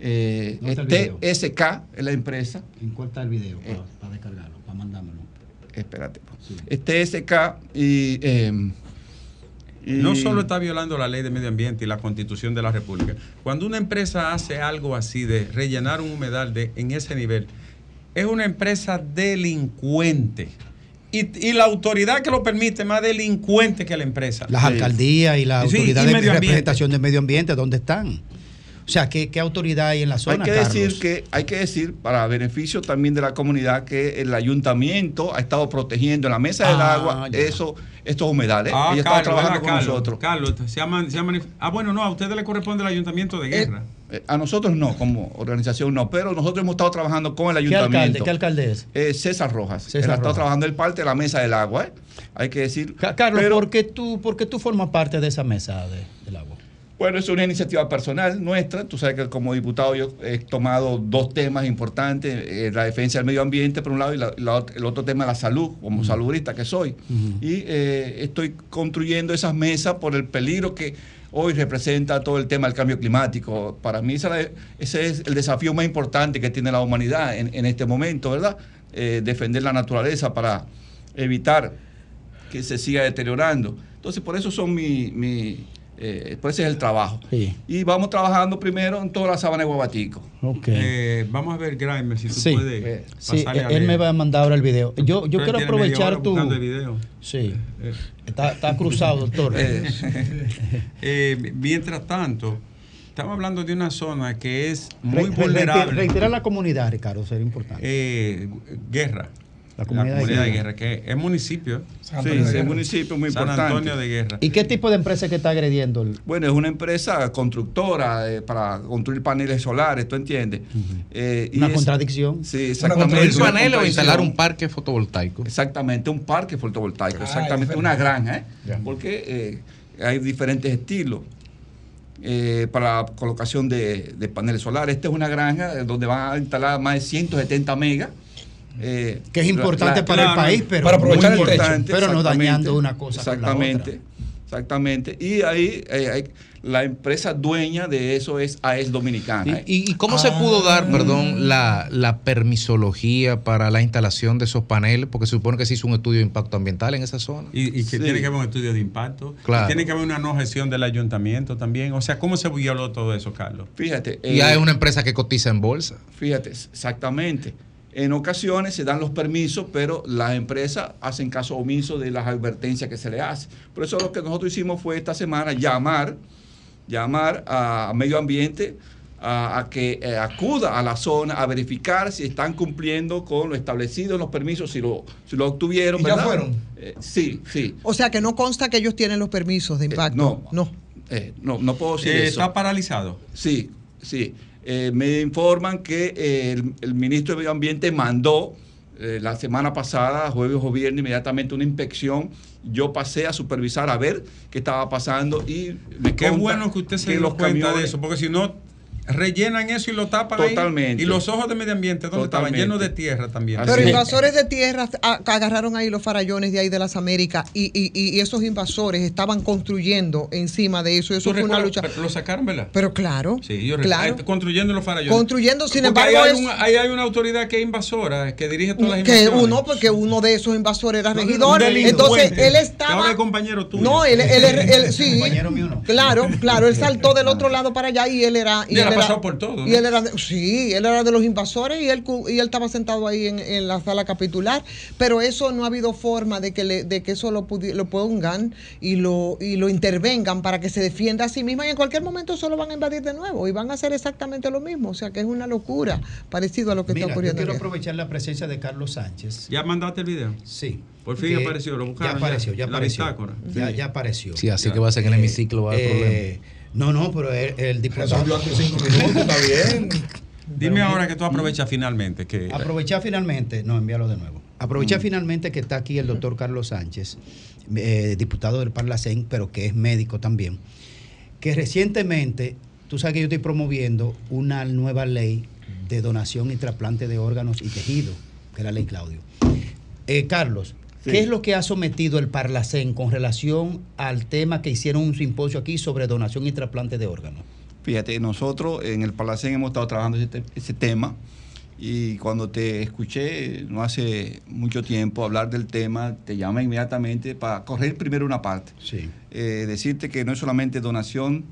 eh, ¿Dónde está? TSK, es la empresa. ¿En cuál está el video para, descargarlo, para mandármelo? Espérate. Es TSK y, eh, y- No solo está violando la ley de medio ambiente y la constitución de la República. Cuando una empresa hace algo así de rellenar un humedal de, en ese nivel, es una empresa delincuente. Y, y la autoridad que lo permite es más delincuente que la empresa. Las alcaldías y la Sí, autoridad y de representación del medio ambiente, ¿dónde están? O sea, ¿qué, qué autoridad hay en la Hay zona, que Carlos? decir que hay que decir para beneficio también de la comunidad que el ayuntamiento ha estado protegiendo en la mesa del Ah, agua ya. eso, estos humedales. Ah, Ellos Carlos, trabajando ven con Carlos, nosotros. Carlos, se llaman, se llaman- ah, bueno, no, a ustedes le corresponde el ayuntamiento de guerra. Eh, a nosotros no, como organización no, pero nosotros hemos estado trabajando con el ¿Qué ayuntamiento. alcalde, ¿Qué alcalde es? Eh, César Rojas. César Él ha estado Rojas. trabajando el parte de la mesa del agua, ¿eh? Hay que decir. Ca- Carlos, pero- ¿por, qué tú, ¿por qué tú formas parte de esa mesa de- del agua? Bueno, es una iniciativa personal nuestra. Tú sabes que como diputado yo he tomado dos temas importantes, eh, la defensa del medio ambiente por un lado y la- la ot- el otro tema la salud, como saludista que soy. Y eh, estoy construyendo esas mesas por el peligro que hoy representa todo el tema del cambio climático. Para mí ese es el desafío más importante que tiene la humanidad en, en este momento, ¿verdad? Eh, defender la naturaleza para evitar que se siga deteriorando. Entonces, por eso son mi, mi eh, por ese es el trabajo. Y vamos trabajando primero en toda la sabana de Guabatico. Eh, vamos a ver, Grimer, si tú Sí, puedes eh, sí, pasarle a él me va a mandar ahora el video. Yo, yo quiero aprovechar tu. buscando el video. Sí, está, está <laughs> cruzado, doctor. <laughs> Eh, mientras tanto, estamos hablando de una zona que es muy Re- re- vulnerable. Reiterar la comunidad, Ricardo, sería importante. Eh, guerra. La comunidad de de Guerra. guerra, que es municipio. ¿eh? Sí, es municipio muy San importante. Antonio de Guerra. ¿Y qué tipo de empresa que está agrediendo? el- Bueno, es una empresa constructora eh, para construir paneles solares, ¿tú entiendes? Eh, y Una es- contradicción. Sí, ¿Construir exactamente. una paneles o instalar un parque fotovoltaico? Exactamente, un parque fotovoltaico, Ah, exactamente, una granja, ¿eh? Porque eh, hay diferentes estilos eh, para la colocación de, de paneles solares. Esta es una granja donde van a instalar más de 180 megas. Eh, Que es importante la- para el país, pero para muy aprovechar el techo. pero no Exactamente, dañando una cosa con la Exactamente, exactamente. Y ahí eh, hay- la empresa dueña de eso es AES Dominicana. ¿eh? ¿Y, y cómo se pudo dar, perdón, la, la permisología para la instalación de esos paneles? Porque se supone que se hizo un estudio de impacto ambiental en esa zona. Y, y que Sí. tiene que haber un estudio de impacto. Claro. Y tiene que haber una no gestión del ayuntamiento también. O sea, ¿cómo se violó todo eso, Carlos? Fíjate. Y eh, hay una empresa que cotiza en bolsa. Fíjate, exactamente. En ocasiones se dan los permisos, pero las empresas hacen caso omiso de las advertencias que se le hace. Por eso lo que nosotros hicimos fue esta semana llamar, llamar a medio ambiente a, a que eh, acuda a la zona a verificar si están cumpliendo con lo establecido en los permisos, si lo, si lo obtuvieron. ¿Y ya ¿verdad? fueron? Eh, sí, sí. O sea que no consta que ellos tienen los permisos de impacto. no. no. Eh, no, no puedo decir Eh, eso. ¿Está paralizado? Sí, sí. Eh, me informan que eh, el, el ministro de Medio Ambiente mandó eh, la semana pasada, jueves o viernes, inmediatamente una inspección. Yo pasé a supervisar a ver qué estaba pasando y me Qué bueno que usted se que dio los cuenta de eso, porque si no, rellenan eso y lo tapan ahí. Totalmente. Y los ojos de medio ambiente, ¿dónde estaban? Llenos de tierra también. Pero invasores de tierra agarraron ahí los farallones de ahí de las Américas y, y- y esos invasores estaban construyendo encima de eso. Eso ¿Tú fue una lucha. Pero Lo sacaron, ¿verdad? Pero claro, Sí, yo claro. recuerdo. Construyendo los farallones. Construyendo, sin Porque embargo, ahí hay, es- una, ahí hay una autoridad que es invasora, que dirige todas las que uno, porque uno de esos invasores era no, regidor. Entonces él estaba. ahora es compañero tuyo. No, él, él, él- él- sí. Compañero mío no. Claro, claro, él saltó del otro lado para allá y él era. Y él ha era- pasado por todo, ¿no? Y él era, de- sí, él era de los invasores y él, y él estaba sentado ahí en, en la sala capitular. Pero eso no ha habido forma de que, le- de que eso lo, pudi- lo pongan y lo, y lo intervengan para que se defienda a sí misma. Y en cualquier momento eso lo van a invadir de nuevo y van a hacer exactamente lo mismo. O sea que es una locura parecido a lo que Mira, está yo ocurriendo. quiero en Guerra. aprovechar la presencia de Carlos Sánchez. ¿Ya mandaste el video? Sí. Por fin apareció, lo buscaron. Ya apareció, ya La apareció. Ya, Sí. ya apareció. Sí, así Ya. que va a ser que en el Eh, hemiciclo va a haber eh, No, no, pero el, el diputado. Resolvió hace cinco minutos, está bien. <laughs> Dime ahora que tú aprovechas finalmente que Aprovechar finalmente, no, envíalo de nuevo. Aprovechar Mm. finalmente que está aquí el doctor Carlos Sánchez, eh, diputado del Parlacén, pero que es médico también, que recientemente, tú sabes que yo estoy promoviendo una nueva ley de donación y trasplante de órganos y tejido, que es la ley Claudio. Eh, Carlos, ¿qué es lo que ha sometido el Parlacén con relación al tema que hicieron un simposio aquí sobre donación y trasplante de órganos? Fíjate, nosotros en el Palacén hemos estado trabajando ese, te- ese tema y cuando te escuché no hace mucho tiempo hablar del tema, te llama inmediatamente para correr primero una parte. Sí. Eh, decirte que no es solamente donación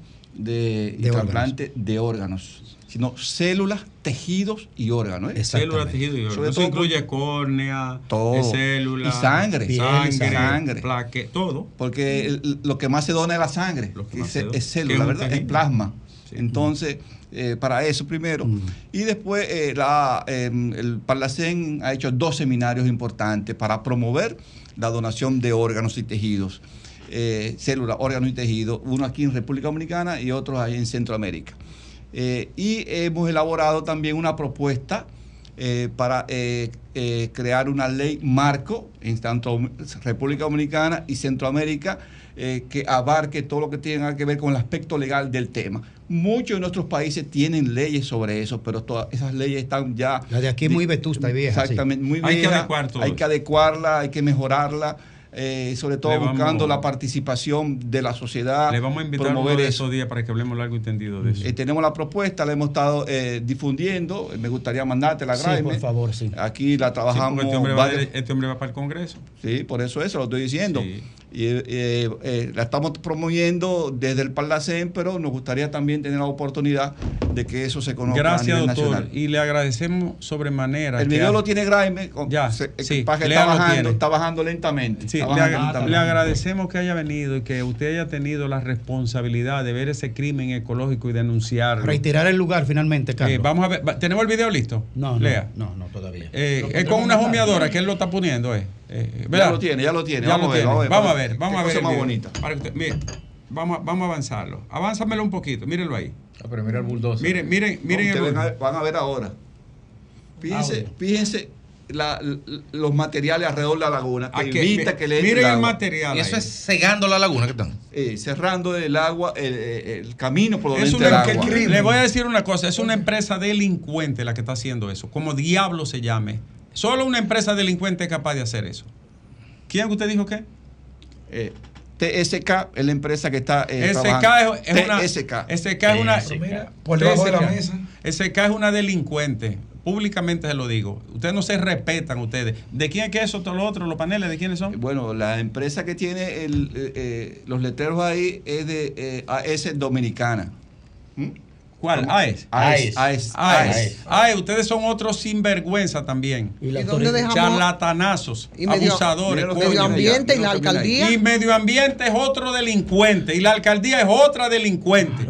de, trasplante de órganos, sino células, tejidos y órganos. ¿eh? células, tejido y Sobre órganos. Eso todo incluye córnea, todo. eh, células, y sangre, piel, sangre, sangre, plaque, todo. Porque el- lo que más se dona es la sangre, que más es, se dona, es célula, ¿verdad? Es plasma. Entonces, eh, para eso primero. Y después, eh, la, eh, el Parlacén ha hecho dos seminarios importantes para promover la donación de órganos y tejidos. Eh, células, órganos y tejidos, uno aquí en República Dominicana y otro ahí en Centroamérica. Eh, y hemos elaborado también una propuesta eh, para eh, eh, crear una ley marco en tanto República Dominicana y Centroamérica eh, que abarque todo lo que tenga que ver con el aspecto legal del tema. Muchos de nuestros países tienen leyes sobre eso, pero todas esas leyes están ya... La de aquí es muy vetusta y vieja. sí. Exactamente, muy Hay que vieja, adecuar todo Hay que adecuarla, hay que mejorarla. Eh, sobre todo vamos- buscando la participación de la sociedad. Le vamos a invitar uno promover de eso. esos días para que hablemos largo y tendido de eso. Eh, tenemos la propuesta, la hemos estado eh, difundiendo. Me gustaría mandártela, Sí, Graeme. por favor, sí. Aquí la Sí, trabajamos. este, hombre va, este hombre va para el Congreso. Sí, por eso eso lo estoy diciendo. Y, eh, eh, eh, la estamos promoviendo desde el Parlacén, pero nos gustaría también tener la oportunidad de que eso se conozca a Gracias, nivel doctor. nacional. Y le agradecemos sobremanera. El video ha- lo tiene Graeme, con- Ya, se- sí, está bajando, está bajando lentamente. Sí, está le, bajando ag- lentamente. le agradecemos que haya venido y que usted haya tenido la responsabilidad de ver ese crimen ecológico y denunciarlo. Reiterar el lugar finalmente, Carlos. Eh, vamos a ver, ¿tenemos el video listo? No, no, Lea. no, no, todavía. Eh, es con una humeadora que él lo está poniendo, eh. Eh, Ya lo tiene, ya lo tiene. Ya Vamos lo a ver, tiene. vamos a ver, Vamos a ver, vamos Qué a ver. el más bonita. Para que usted- mire, vamos, a- vamos a avanzarlo. Avánzamelo un poquito, mírenlo ahí. Ah, pero mira el bulldozer. Miren, miren, miren No, el van, a, van a ver ahora. Fíjense, Audio. fíjense la- l- los materiales alrededor de la laguna que Aquí, evita mi- que le miren el agua. material Y eso ahí. es cegando la laguna que están. Eh, cerrando el agua, el, el- el camino por donde Es entra una- el agua. le voy a decir una cosa, es una empresa delincuente la que está haciendo eso, como diablo se llame. Solo una empresa delincuente es capaz de hacer eso. ¿Quién usted dijo qué? Eh, TSK es la empresa que está eh, SK trabajando. es, es una TSK. SK es una por debajo de la mesa. SK es una delincuente. Públicamente se lo digo. Ustedes no se respetan ustedes. ¿De quién es que eso, todo lo otro, los paneles, de quiénes son? Bueno, la empresa que tiene el, eh, eh, los letreros ahí es de eh, AES Dominicana. ¿Mm? ¿Cuál? AES. AES. AES. AES. AES. Ustedes son otros sinvergüenza también. ¿Y dónde dejamos- Charlatanazos, Y medio- abusadores. Coño. medio ambiente y la alcaldía. Y medio ambiente es otro delincuente. Y la alcaldía es otra delincuente.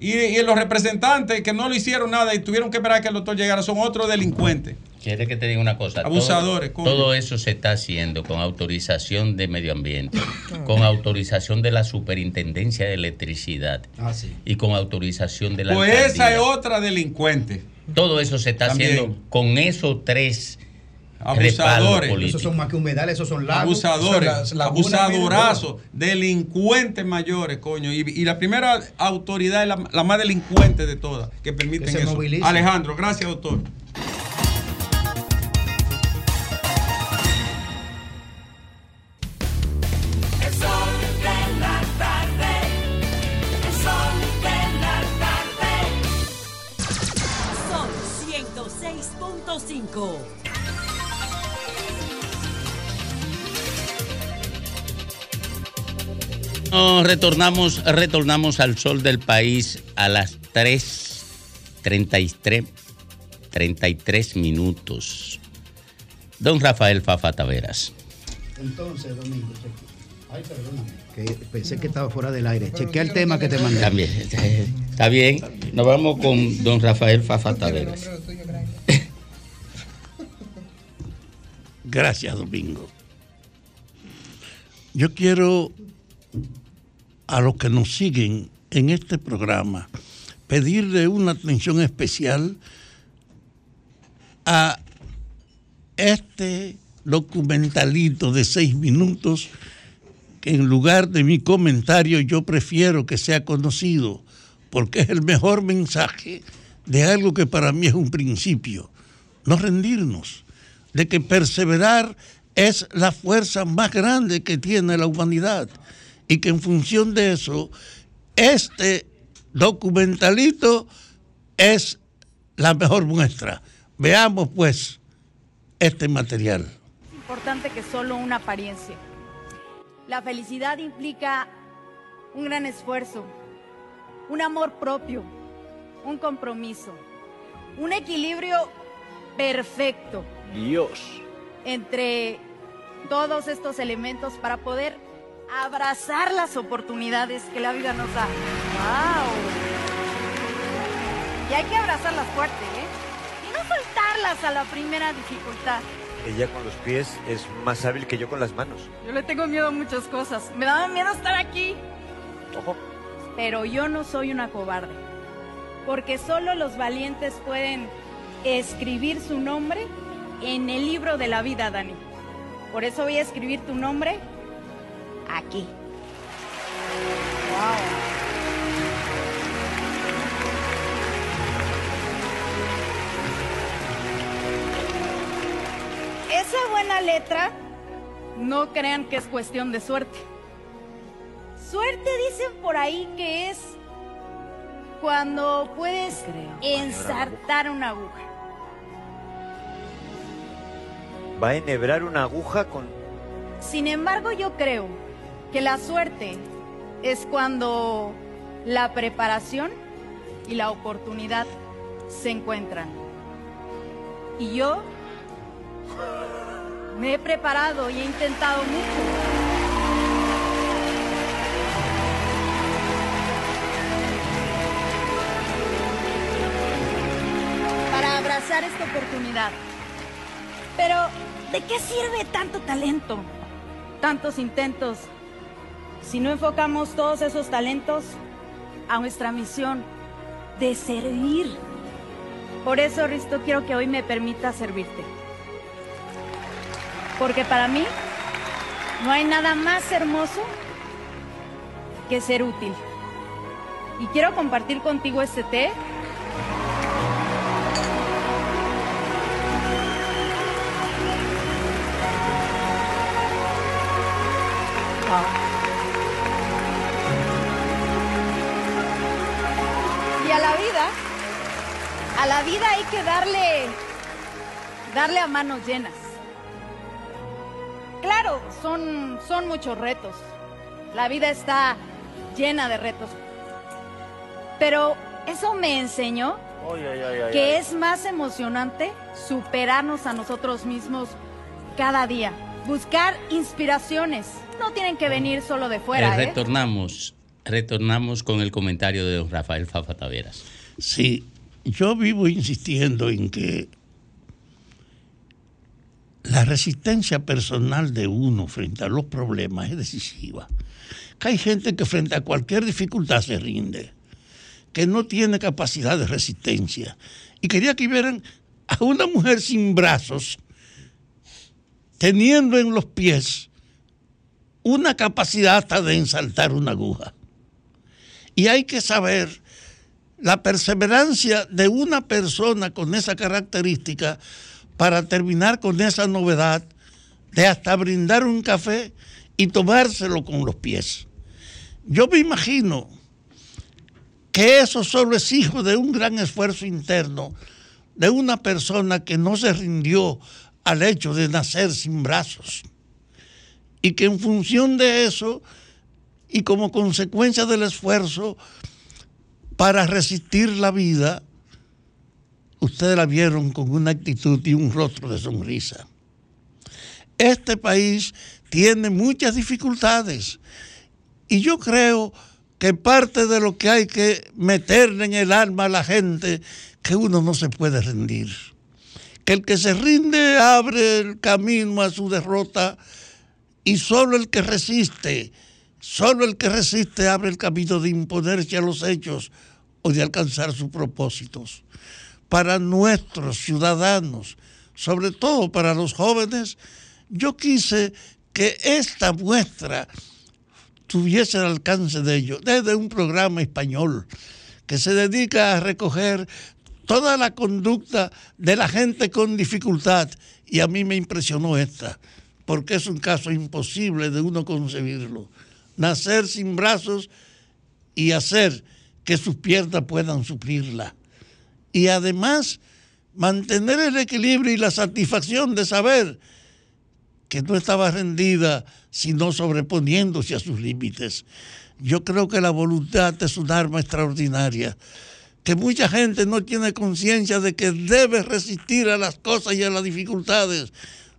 Y, y los representantes que no lo hicieron nada y tuvieron que esperar a que el doctor llegara son otros delincuentes. ¿Quiere que te diga una cosa? Abusadores, Todo, eso se está haciendo con autorización de medio ambiente, con autorización de la superintendencia de electricidad Ah, sí. y con autorización de la Pues alcaldía. esa es otra delincuente. Todo eso se está También. haciendo con esos tres Abusadores. Esos son más que humedales, esos son lagos. abusadores, abusadorazos, delincuentes mayores, coño. Y, y la primera autoridad es la, la más delincuente de todas que permiten Que eso. movilicen. Alejandro, gracias, doctor. Retornamos, retornamos al sol del país a las 3.33 33 minutos. Don Rafael Fafa Taveras. Entonces, Domingo, ay, perdóname. Que pensé que estaba fuera del aire. Chequea el tema que te mandé. También, <laughs> está bien. Nos vamos con don Rafael Fafa Taveras. Gracias, Domingo. Yo quiero a los que nos siguen en este programa pedirle una atención especial a este documentalito de seis minutos que en lugar de mi comentario yo prefiero que sea conocido porque es el mejor mensaje de algo que para mí es un principio, no rendirnos, de que perseverar es la fuerza más grande que tiene la humanidad y que en función de eso, este documentalito es la mejor muestra. Veamos pues este material. importante que solo una apariencia. La felicidad implica un gran esfuerzo, un amor propio, un compromiso, un equilibrio perfecto Dios. entre todos estos elementos para poder abrazar las oportunidades que la vida nos da. ¡Wow! Y hay que abrazarlas fuerte, ¿eh? Y no soltarlas a la primera dificultad. Ella con los pies es más hábil que yo con las manos. Yo le tengo miedo a muchas cosas. Me daba miedo estar aquí. Ojo. Pero yo no soy una cobarde. Porque solo los valientes pueden escribir su nombre en el libro de la vida, Dani. Por eso voy a escribir tu nombre aquí. Esa buena letra no crean que es cuestión de suerte. Suerte dicen por ahí que es cuando puedes ensartar una aguja. Va a enhebrar una aguja con... Sin embargo, yo creo que la suerte es cuando la preparación y la oportunidad se encuentran. Y yo me he preparado y he intentado mucho. Para abrazar esta oportunidad. Pero, ¿de qué sirve tanto talento? Tantos intentos. Si no enfocamos todos esos talentos a nuestra misión de servir. Por eso, Risto, quiero que hoy me permita servirte. Porque para mí no hay nada más hermoso que ser útil. Y quiero compartir contigo este té. Y a la vida, a la vida hay que darle, darle a manos llenas. Claro, son, son muchos retos. La vida está llena de retos. Pero eso me enseñó Ay, ay, ay, ay, que es más emocionante superarnos a nosotros mismos cada día. Buscar inspiraciones. No tienen que venir solo de fuera, Eh, ¿eh? retornamos, retornamos con el comentario de don Rafael Fafa Taveras. Sí, yo vivo insistiendo en que la resistencia personal de uno frente a los problemas es decisiva. Que hay gente que frente a cualquier dificultad se rinde, que no tiene capacidad de resistencia. Y quería que vieran a una mujer sin brazos, teniendo en los pies una capacidad hasta de ensaltar una aguja. Y hay que saber la perseverancia de una persona con esa característica para terminar con esa novedad de hasta brindar un café y tomárselo con los pies. Yo me imagino que eso solo es hijo de un gran esfuerzo interno de una persona que no se rindió al hecho de nacer sin brazos y que en función de eso y como consecuencia del esfuerzo para resistir la vida, ustedes la vieron con una actitud y un rostro de sonrisa. Este país tiene muchas dificultades y yo creo que parte de lo que hay que meterle en el alma a la gente, que uno no se puede rendir. El que se rinde abre el camino a su derrota y solo el que resiste, solo el que resiste abre el camino de imponerse a los hechos o de alcanzar sus propósitos. Para nuestros ciudadanos, sobre todo para los jóvenes, yo quise que esta muestra tuviese el alcance de ellos, desde un programa español que se dedica a recoger toda la conducta de la gente con dificultad. Y a mí me impresionó esta, porque es un caso imposible de uno concebirlo. Nacer sin brazos y hacer que sus piernas puedan suplirla. Y además mantener el equilibrio y la satisfacción de saber que no estaba rendida, sino sobreponiéndose a sus límites. Yo creo que la voluntad es un arma extraordinaria, que mucha gente no tiene conciencia de que debe resistir a las cosas y a las dificultades,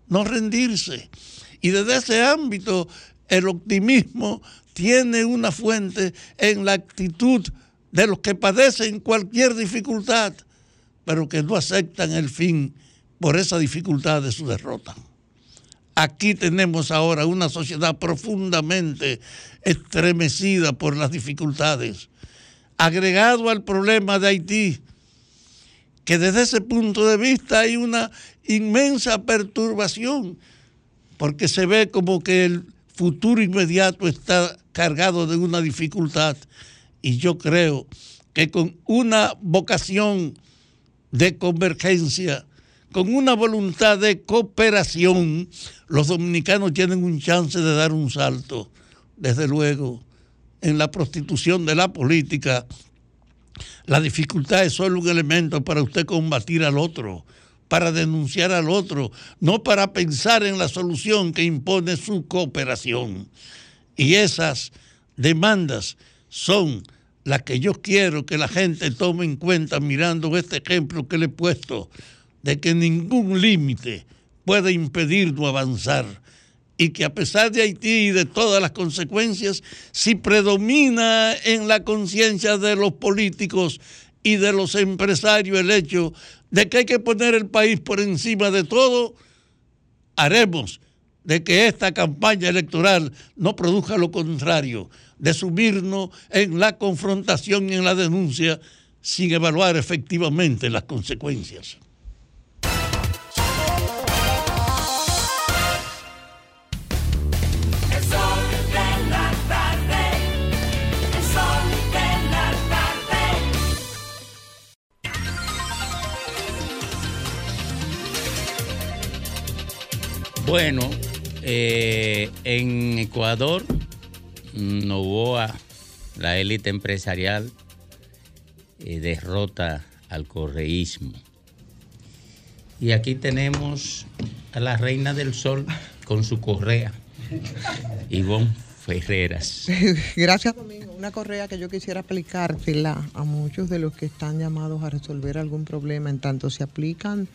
no rendirse. Y desde ese ámbito, el optimismo tiene una fuente en la actitud de los que padecen cualquier dificultad, pero que no aceptan el fin por esa dificultad de su derrota. Aquí tenemos ahora una sociedad profundamente estremecida por las dificultades, agregado al problema de Haití, que desde ese punto de vista hay una inmensa perturbación, porque se ve como que el futuro inmediato está cargado de una dificultad. Y yo creo que con una vocación de convergencia, con una voluntad de cooperación, los dominicanos tienen un chance de dar un salto. Desde luego, en la prostitución de la política, la dificultad es solo un elemento para usted combatir al otro, para denunciar al otro, no para pensar en la solución que impone su cooperación. Y esas demandas son las que yo quiero que la gente tome en cuenta mirando este ejemplo que le he puesto, de que ningún límite puede impedirnos avanzar y que a pesar de Haití y de todas las consecuencias, si predomina en la conciencia de los políticos y de los empresarios el hecho de que hay que poner el país por encima de todo, haremos de que esta campaña electoral no produzca lo contrario, de subirnos en la confrontación y en la denuncia sin evaluar efectivamente las consecuencias. Bueno, eh, en Ecuador, Novoa, la élite empresarial, eh, derrota al correísmo. Y aquí tenemos a la reina del sol con su correa, Ivonne Ferreras. <laughs> Gracias, Domingo. Una correa que yo quisiera aplicársela a muchos de los que están llamados a resolver algún problema, en tanto se aplican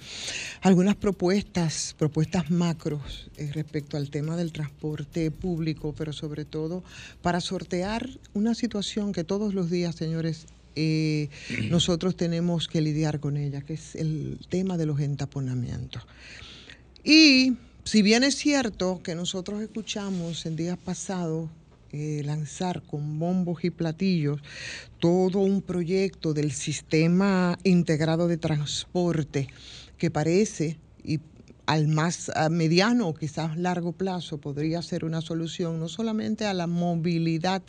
algunas propuestas, propuestas macros eh, respecto al tema del transporte público, pero sobre todo para sortear una situación que todos los días, señores, eh, nosotros tenemos que lidiar con ella, que es el tema de los entaponamientos. Y si bien es cierto que nosotros escuchamos en días pasados eh, lanzar con bombos y platillos todo un proyecto del sistema integrado de transporte que parece al más mediano o quizás largo plazo podría ser una solución no solamente a la movilidad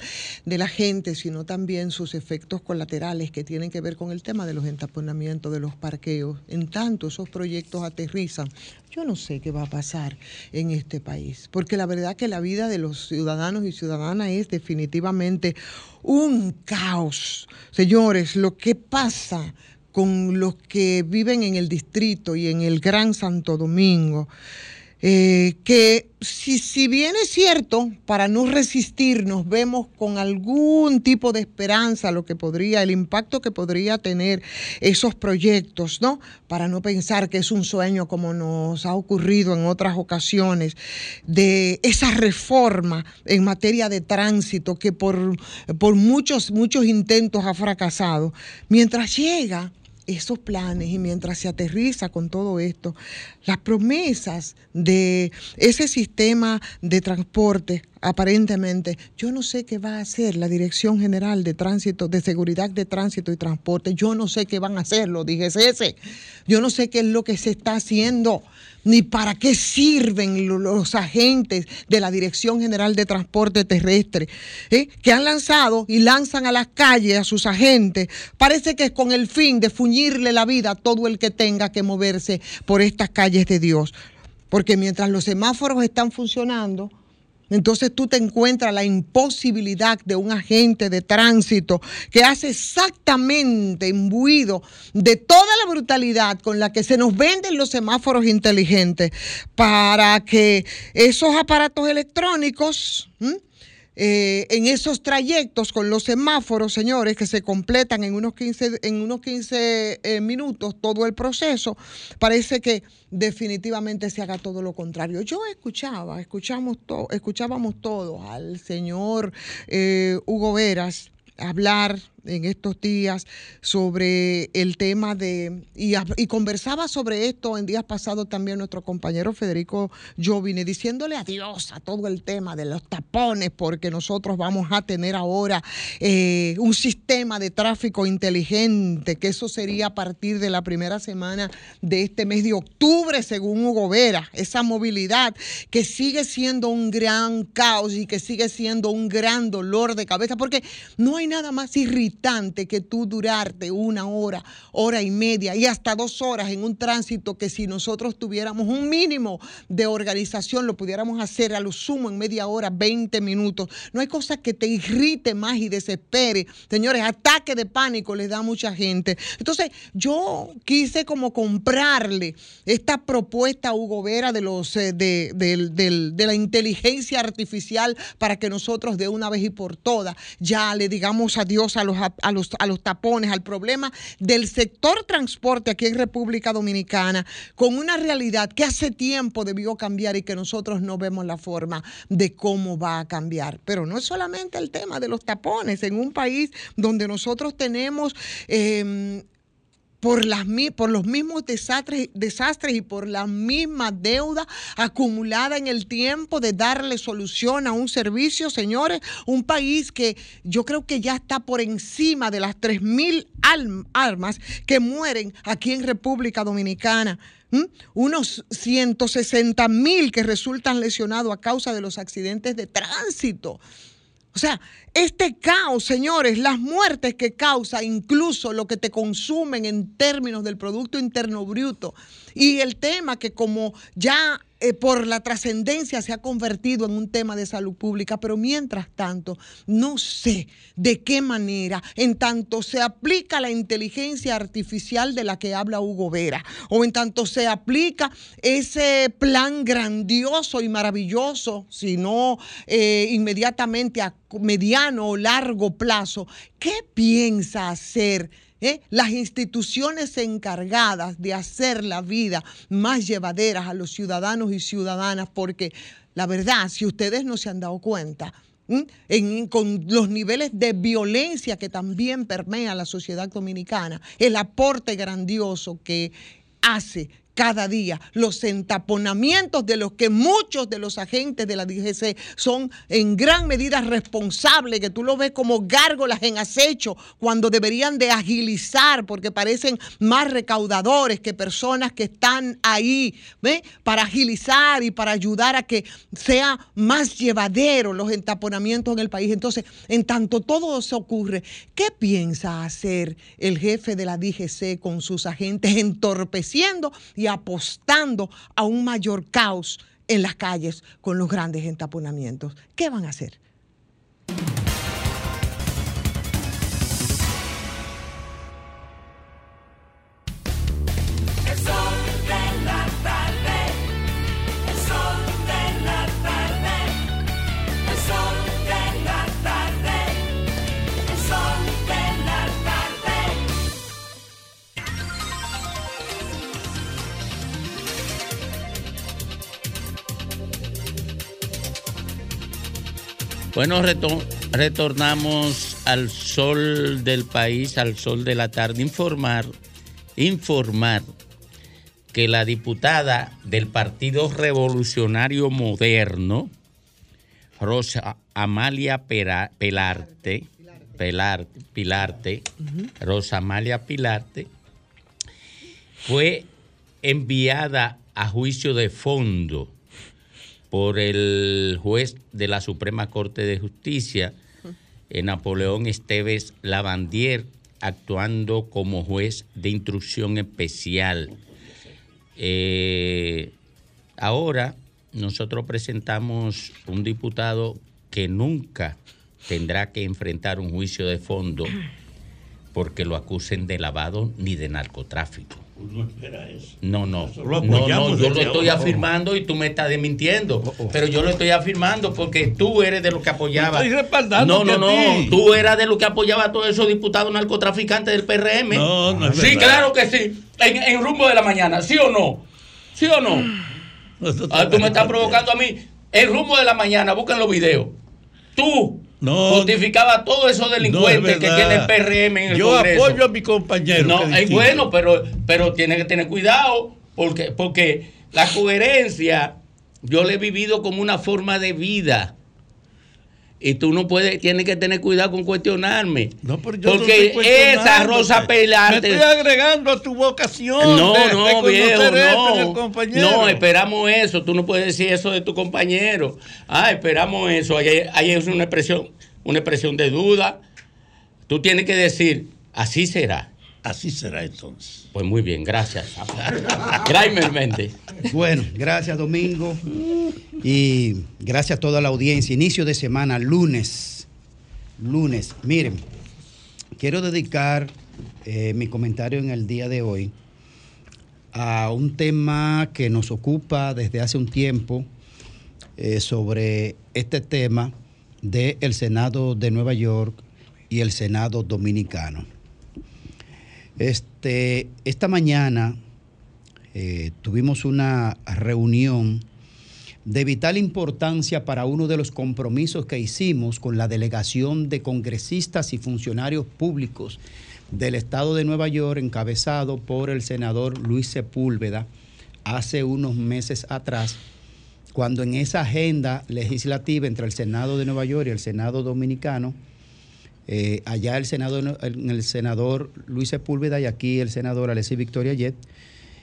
de la gente, sino también sus efectos colaterales que tienen que ver con el tema de los entaponamientos, de los parqueos. En tanto esos proyectos aterrizan, yo no sé qué va a pasar en este país, porque la verdad que la vida de los ciudadanos y ciudadanas es definitivamente un caos. Señores, lo que pasa con los que viven en el distrito y en el Gran Santo Domingo, eh, que si, si bien es cierto, para no resistirnos, vemos con algún tipo de esperanza lo que podría, el impacto que podría tener esos proyectos, ¿no? Para no pensar que es un sueño como nos ha ocurrido en otras ocasiones, de esa reforma en materia de tránsito que por, por muchos, muchos intentos ha fracasado. Mientras llega esos planes y mientras se aterriza con todo esto, las promesas de ese sistema de transporte, aparentemente, yo no sé qué va a hacer la Dirección General de Tránsito, de Seguridad de Tránsito y Transporte, yo no sé qué van a hacer, lo dije ese, yo no sé qué es lo que se está haciendo ni para qué sirven lo- los agentes de la Dirección General de Transporte Terrestre, ¿eh? que han lanzado y lanzan a las calles a sus agentes, parece que es con el fin de fuñirle la vida a todo el que tenga que moverse por estas calles de Dios. Porque mientras los semáforos están funcionando, entonces tú te encuentras la imposibilidad de un agente de tránsito que hace exactamente imbuido de toda la brutalidad con la que se nos venden los semáforos inteligentes para que esos aparatos electrónicos... eh, en esos trayectos con los semáforos, señores, que se completan en unos 15, en unos 15 eh, minutos todo el proceso, parece que definitivamente se haga todo lo contrario. Yo escuchaba, escuchamos to- escuchábamos todos al señor eh, Hugo Veras hablar en estos días sobre el tema de, y, conversaba sobre esto en días pasados también nuestro compañero Federico Jovine, diciéndole adiós a todo el tema de los tapones, porque nosotros vamos a tener ahora eh, un sistema de tráfico inteligente, que eso sería a partir de la primera semana de este mes de octubre, según Hugo Vera, esa movilidad que sigue siendo un gran caos y que sigue siendo un gran dolor de cabeza, porque no hay nada más irritante instante que tú durarte una hora, hora y media y hasta dos horas en un tránsito que si nosotros tuviéramos un mínimo de organización lo pudiéramos hacer a lo sumo en media hora, 20 minutos. No hay cosa que te irrite más y desespere. Señores, ataque de pánico les da a mucha gente. Entonces, yo quise como comprarle esta propuesta a Hugo Vera de los eh, de, del- de la inteligencia artificial para que nosotros de una vez y por todas ya le digamos adiós a los, a los, a los tapones, al problema del sector transporte aquí en República Dominicana, con una realidad que hace tiempo debió cambiar y que nosotros no vemos la forma de cómo va a cambiar. Pero no es solamente el tema de los tapones, en un país donde nosotros tenemos... eh, por, las, por los mismos desastres, desastres y por la misma deuda acumulada en el tiempo de darle solución a un servicio, señores, un país que yo creo que ya está por encima de las 3.000 alm- armas que mueren aquí en República Dominicana. ¿m? Unos 160 mil que resultan lesionados a causa de los accidentes de tránsito. O sea, este caos, señores, las muertes que causa, incluso lo que te consumen en términos del Producto Interno Bruto, y el tema que como ya eh, por la trascendencia se ha convertido en un tema de salud pública, pero mientras tanto, no sé de qué manera, en tanto se aplica la inteligencia artificial de la que habla Hugo Vera, o en tanto se aplica ese plan grandioso y maravilloso, si no eh, inmediatamente a mediano o largo plazo, ¿qué piensa hacer? Eh, las instituciones encargadas de hacer la vida más llevadera a los ciudadanos y ciudadanas, porque la verdad, si ustedes no se han dado cuenta, con los niveles de violencia que también permea la sociedad dominicana, el aporte grandioso que hace cada día los entaponamientos de los que muchos de los agentes de la DGC son en gran medida responsables, que tú lo ves como gárgolas en acecho cuando deberían de agilizar porque parecen más recaudadores que personas que están ahí para agilizar y para ayudar a que sea más llevadero los entaponamientos en el país. Entonces, en tanto todo eso ocurre, ¿qué piensa hacer el jefe de la DGC con sus agentes entorpeciendo y apostando a un mayor caos en las calles con los grandes entaponamientos? ¿Qué van a hacer? Bueno, reto- retornamos al sol del país, al sol de la tarde. Informar, informar que la diputada del Partido Revolucionario Moderno, Rosa Amalia Pera- Pelarte, Pelar- Pilarte, Rosa Amalia Pilarte, fue enviada a juicio de fondo por el juez de la Suprema Corte de Justicia, eh, Napoleón Esteves Lavandier, actuando como juez de instrucción especial. Eh, ahora nosotros presentamos un diputado que nunca tendrá que enfrentar un juicio de fondo porque lo acusen de lavado ni de narcotráfico. Uno espera eso. No, no. Lo No, no, yo lo estoy ahora. afirmando y tú me estás desmintiendo. Pero yo lo estoy afirmando porque tú eres de los que apoyaba. Estoy respaldando No, no, no. Tú eras de los que apoyaba a todos esos diputados narcotraficantes del PRM. No, no es Sí, verdad. claro que sí. En, en rumbo de la mañana, ¿sí o no? ¿Sí o no? Ah, tú me estás provocando a mí. En rumbo de la mañana, buscan los videos. Tú justificabas a todos esos delincuentes que tiene el PRM en el Yo Congreso. apoyo a mi compañero. No, es bueno, pero, pero tiene que tener cuidado porque, porque la coherencia yo la he vivido como una forma de vida. Y tú no puedes, tienes que tener cuidado con cuestionarme. Yo no porque estoy cuestionándote. esa Rosa Pelarte. Me estoy agregando a tu vocación. No, de no, viejo, no. No, esperamos eso. Tú no puedes decir eso de tu compañero. Ah, esperamos eso. Ahí, ahí es una expresión, una expresión de duda. Tú tienes que decir, así será. Así será entonces. Pues muy bien, gracias. Graimer Méndez. Bueno, gracias Domingo y gracias a toda la audiencia. Inicio de semana, lunes. Lunes. Miren, quiero dedicar eh, mi comentario en el día de hoy a un tema que nos ocupa desde hace un tiempo eh, sobre este tema del Senado de Nueva York y el Senado dominicano. Este, esta mañana eh, tuvimos una reunión de vital importancia para uno de los compromisos que hicimos con la delegación de congresistas y funcionarios públicos del estado de Nueva York, encabezado por el senador Luis Sepúlveda, hace unos meses atrás, cuando en esa agenda legislativa entre el Senado de Nueva York y el Senado dominicano, eh, allá el, senado, el, senador Luis Sepúlveda y aquí el senador Alessi Victoria Jet,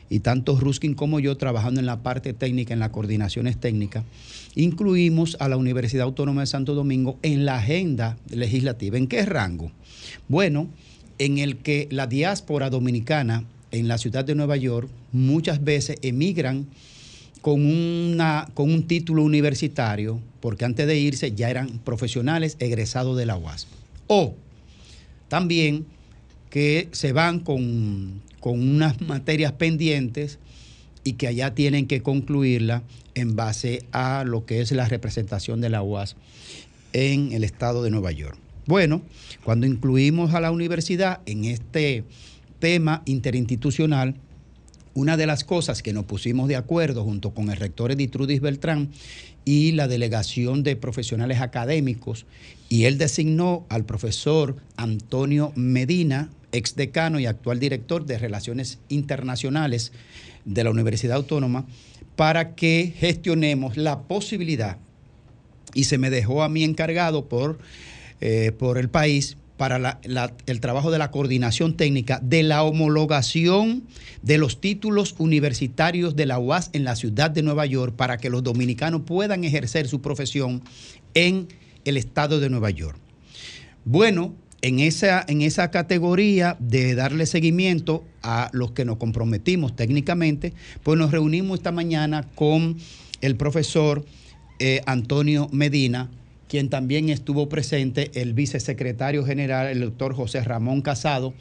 y tanto Ruskin como yo trabajando en la parte técnica, en las coordinaciones técnicas, incluimos a la Universidad Autónoma de Santo Domingo en la agenda legislativa. ¿En qué rango? Bueno, en el que la diáspora dominicana en la ciudad de Nueva York muchas veces emigran con, una, con un título universitario, porque antes de irse ya eran profesionales egresados de la UAS. O también que se van con, con unas materias pendientes y que allá tienen que concluirla en base a lo que es la representación de la UAS en el estado de Nueva York. Bueno, cuando incluimos a la universidad en este tema interinstitucional, una de las cosas que nos pusimos de acuerdo junto con el rector Editrudis Beltrán y la delegación de profesionales académicos, y él designó al profesor Antonio Medina, ex decano y actual director de Relaciones Internacionales de la Universidad Autónoma, para que gestionemos la posibilidad, y se me dejó a mí encargado por, eh, por el país, para el trabajo de la coordinación técnica de la homologación de los títulos universitarios de la UAS en la ciudad de Nueva York para que los dominicanos puedan ejercer su profesión en el estado de Nueva York. Bueno, en esa, en esa categoría de darle seguimiento a los que nos comprometimos técnicamente, pues nos reunimos esta mañana con el profesor eh, Antonio Medina, quien también estuvo presente, el vicesecretario general, el doctor José Ramón Casado,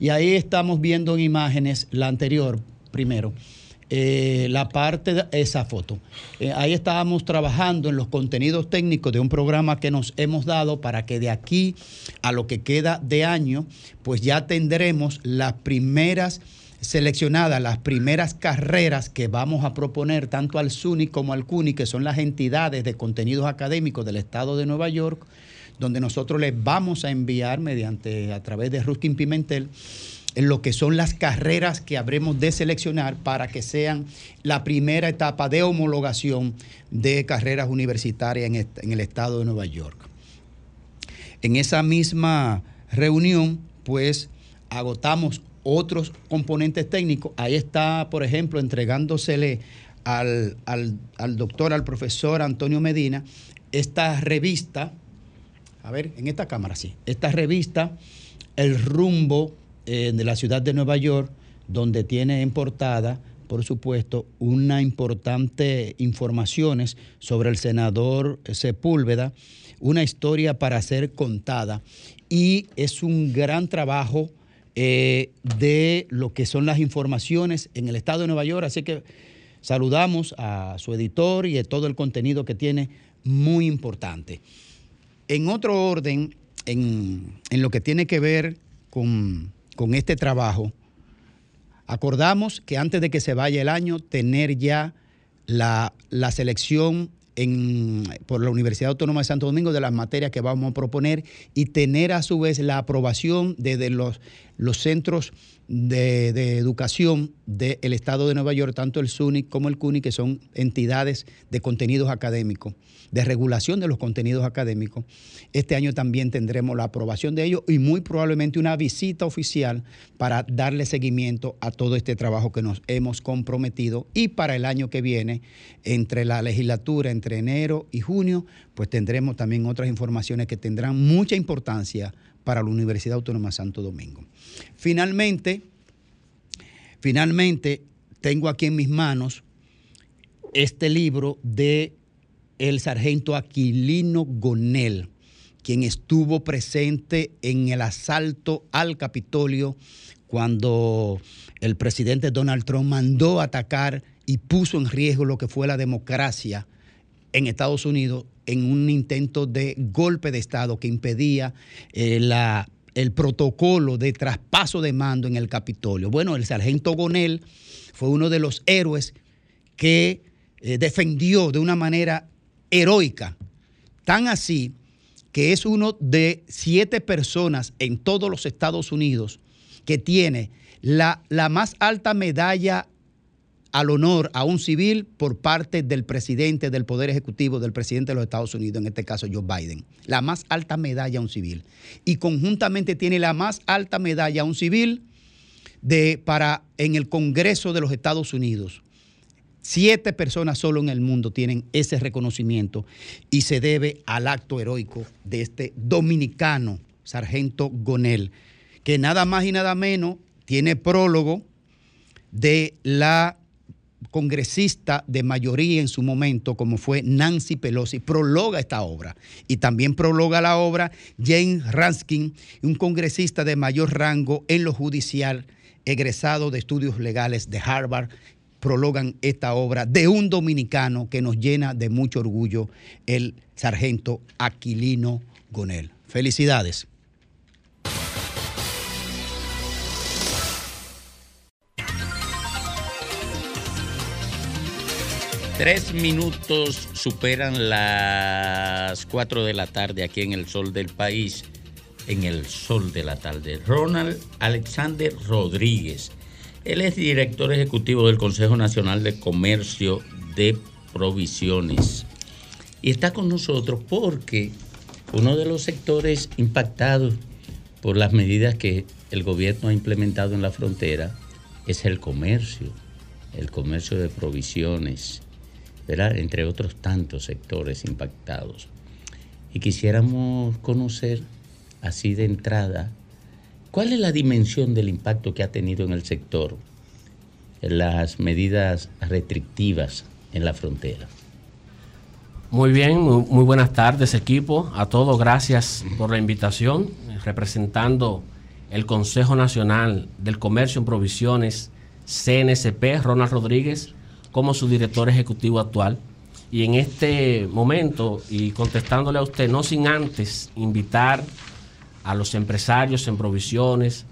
y ahí estamos viendo en imágenes la anterior, primero, eh, la parte de esa foto. Eh, ahí estábamos trabajando en los contenidos técnicos de un programa que nos hemos dado para que de aquí a lo que queda de año, pues ya tendremos las primeras seleccionadas, las primeras carreras que vamos a proponer tanto al SUNY como al CUNY, que son las entidades de contenidos académicos del estado de Nueva York, donde nosotros les vamos a enviar mediante a través de Ruskin Pimentel en lo que son las carreras que habremos de seleccionar para que sean la primera etapa de homologación de carreras universitarias en, el estado de Nueva York. En esa misma reunión, pues agotamos otros componentes técnicos. Ahí está, por ejemplo, entregándosele al, al- al doctor, al profesor Antonio Medina, esta revista, a ver, en esta cámara sí, esta revista, El rumbo eh, de la ciudad de Nueva York, donde tiene en portada, por supuesto, una importante informaciones sobre el senador Sepúlveda, una historia para ser contada y es un gran trabajo eh, de lo que son las informaciones en el estado de Nueva York, así que saludamos a su editor y a todo el contenido que tiene, muy importante. En otro orden, en, en lo que tiene que ver con, con este trabajo, acordamos que antes de que se vaya el año, tener ya la, la selección en- por la Universidad Autónoma de Santo Domingo de las materias que vamos a proponer y tener a su vez la aprobación de, de los, los centros de, educación del Estado de Nueva York, tanto el SUNY como el CUNY, que son entidades de contenidos académicos, de regulación de los contenidos académicos. Este año también tendremos la aprobación de ellos y muy probablemente una visita oficial para darle seguimiento a todo este trabajo que nos hemos comprometido y para el año que viene, entre la legislatura, entre enero y junio, pues tendremos también otras informaciones que tendrán mucha importancia para la Universidad Autónoma Santo Domingo. Finalmente, finalmente tengo aquí en mis manos este libro de el sargento Aquilino Gonel, quien estuvo presente en el asalto al Capitolio cuando el presidente Donald Trump mandó atacar y puso en riesgo lo que fue la democracia en Estados Unidos en un intento de golpe de Estado que impedía eh, el protocolo de traspaso de mando en el Capitolio. Bueno, el sargento Gonel fue uno de los héroes que eh, defendió de una manera heroica, tan así que es uno de siete personas en todos los Estados Unidos que tiene la, la más alta medalla al honor a un civil por parte del presidente del Poder Ejecutivo, del presidente de los Estados Unidos, en este caso Joe Biden. La más alta medalla a un civil. Y conjuntamente tiene la más alta medalla a un civil de, para, en el Congreso de los Estados Unidos. Siete personas solo en el mundo tienen ese reconocimiento y se debe al acto heroico de este dominicano, sargento Gonel, que nada más y nada menos tiene prólogo de la congresista de mayoría en su momento, como fue Nancy Pelosi, prologa esta obra. Y también prologa la obra James Raskin, un congresista de mayor rango en lo judicial, egresado de estudios legales de Harvard, prologan esta obra de un dominicano que nos llena de mucho orgullo, el sargento Aquilino Gonel. Felicidades. Tres minutos superan las cuatro de la tarde aquí en el sol del país, en el sol de la tarde. Ronald Alexander Rodríguez. Él es director ejecutivo del Consejo Nacional de Comercio de Provisiones. Y está con nosotros porque uno de los sectores impactados por las medidas que el gobierno ha implementado en la frontera es el comercio, el comercio de provisiones entre otros tantos sectores impactados. Y quisiéramos conocer, así de entrada, cuál es la dimensión del impacto que ha tenido en el sector las medidas restrictivas en la frontera. Muy bien, muy, muy buenas tardes equipo, a todos gracias por la invitación, representando el Consejo Nacional del Comercio en Provisiones, CNCP, Ronald Rodríguez, como su director ejecutivo actual. Y en este momento, y contestándole a usted, no sin antes invitar a los empresarios en provisiones,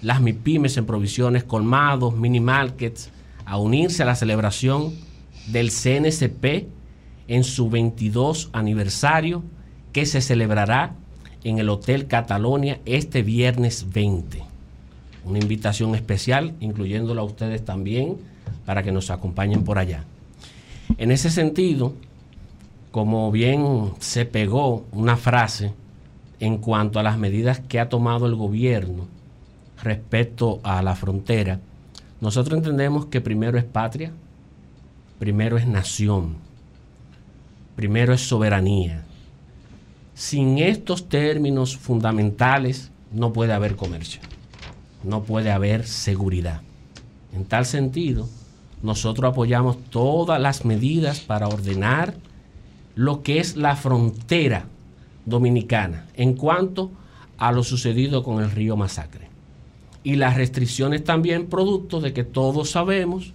las MIPIMES en provisiones, colmados, mini markets, a unirse a la celebración del CNCP en su 22 aniversario que se celebrará en el Hotel Catalonia este viernes 20. Una invitación especial, incluyéndola a ustedes también, para que nos acompañen por allá. En ese sentido, como bien se pegó una frase en cuanto a las medidas que ha tomado el gobierno respecto a la frontera, nosotros entendemos que primero es patria, primero es nación, primero es soberanía. Sin estos términos fundamentales no puede haber comercio, no puede haber seguridad. En tal sentido, nosotros apoyamos todas las medidas para ordenar lo que es la frontera dominicana en cuanto a lo sucedido con el río Masacre. Y las restricciones también producto de que todos sabemos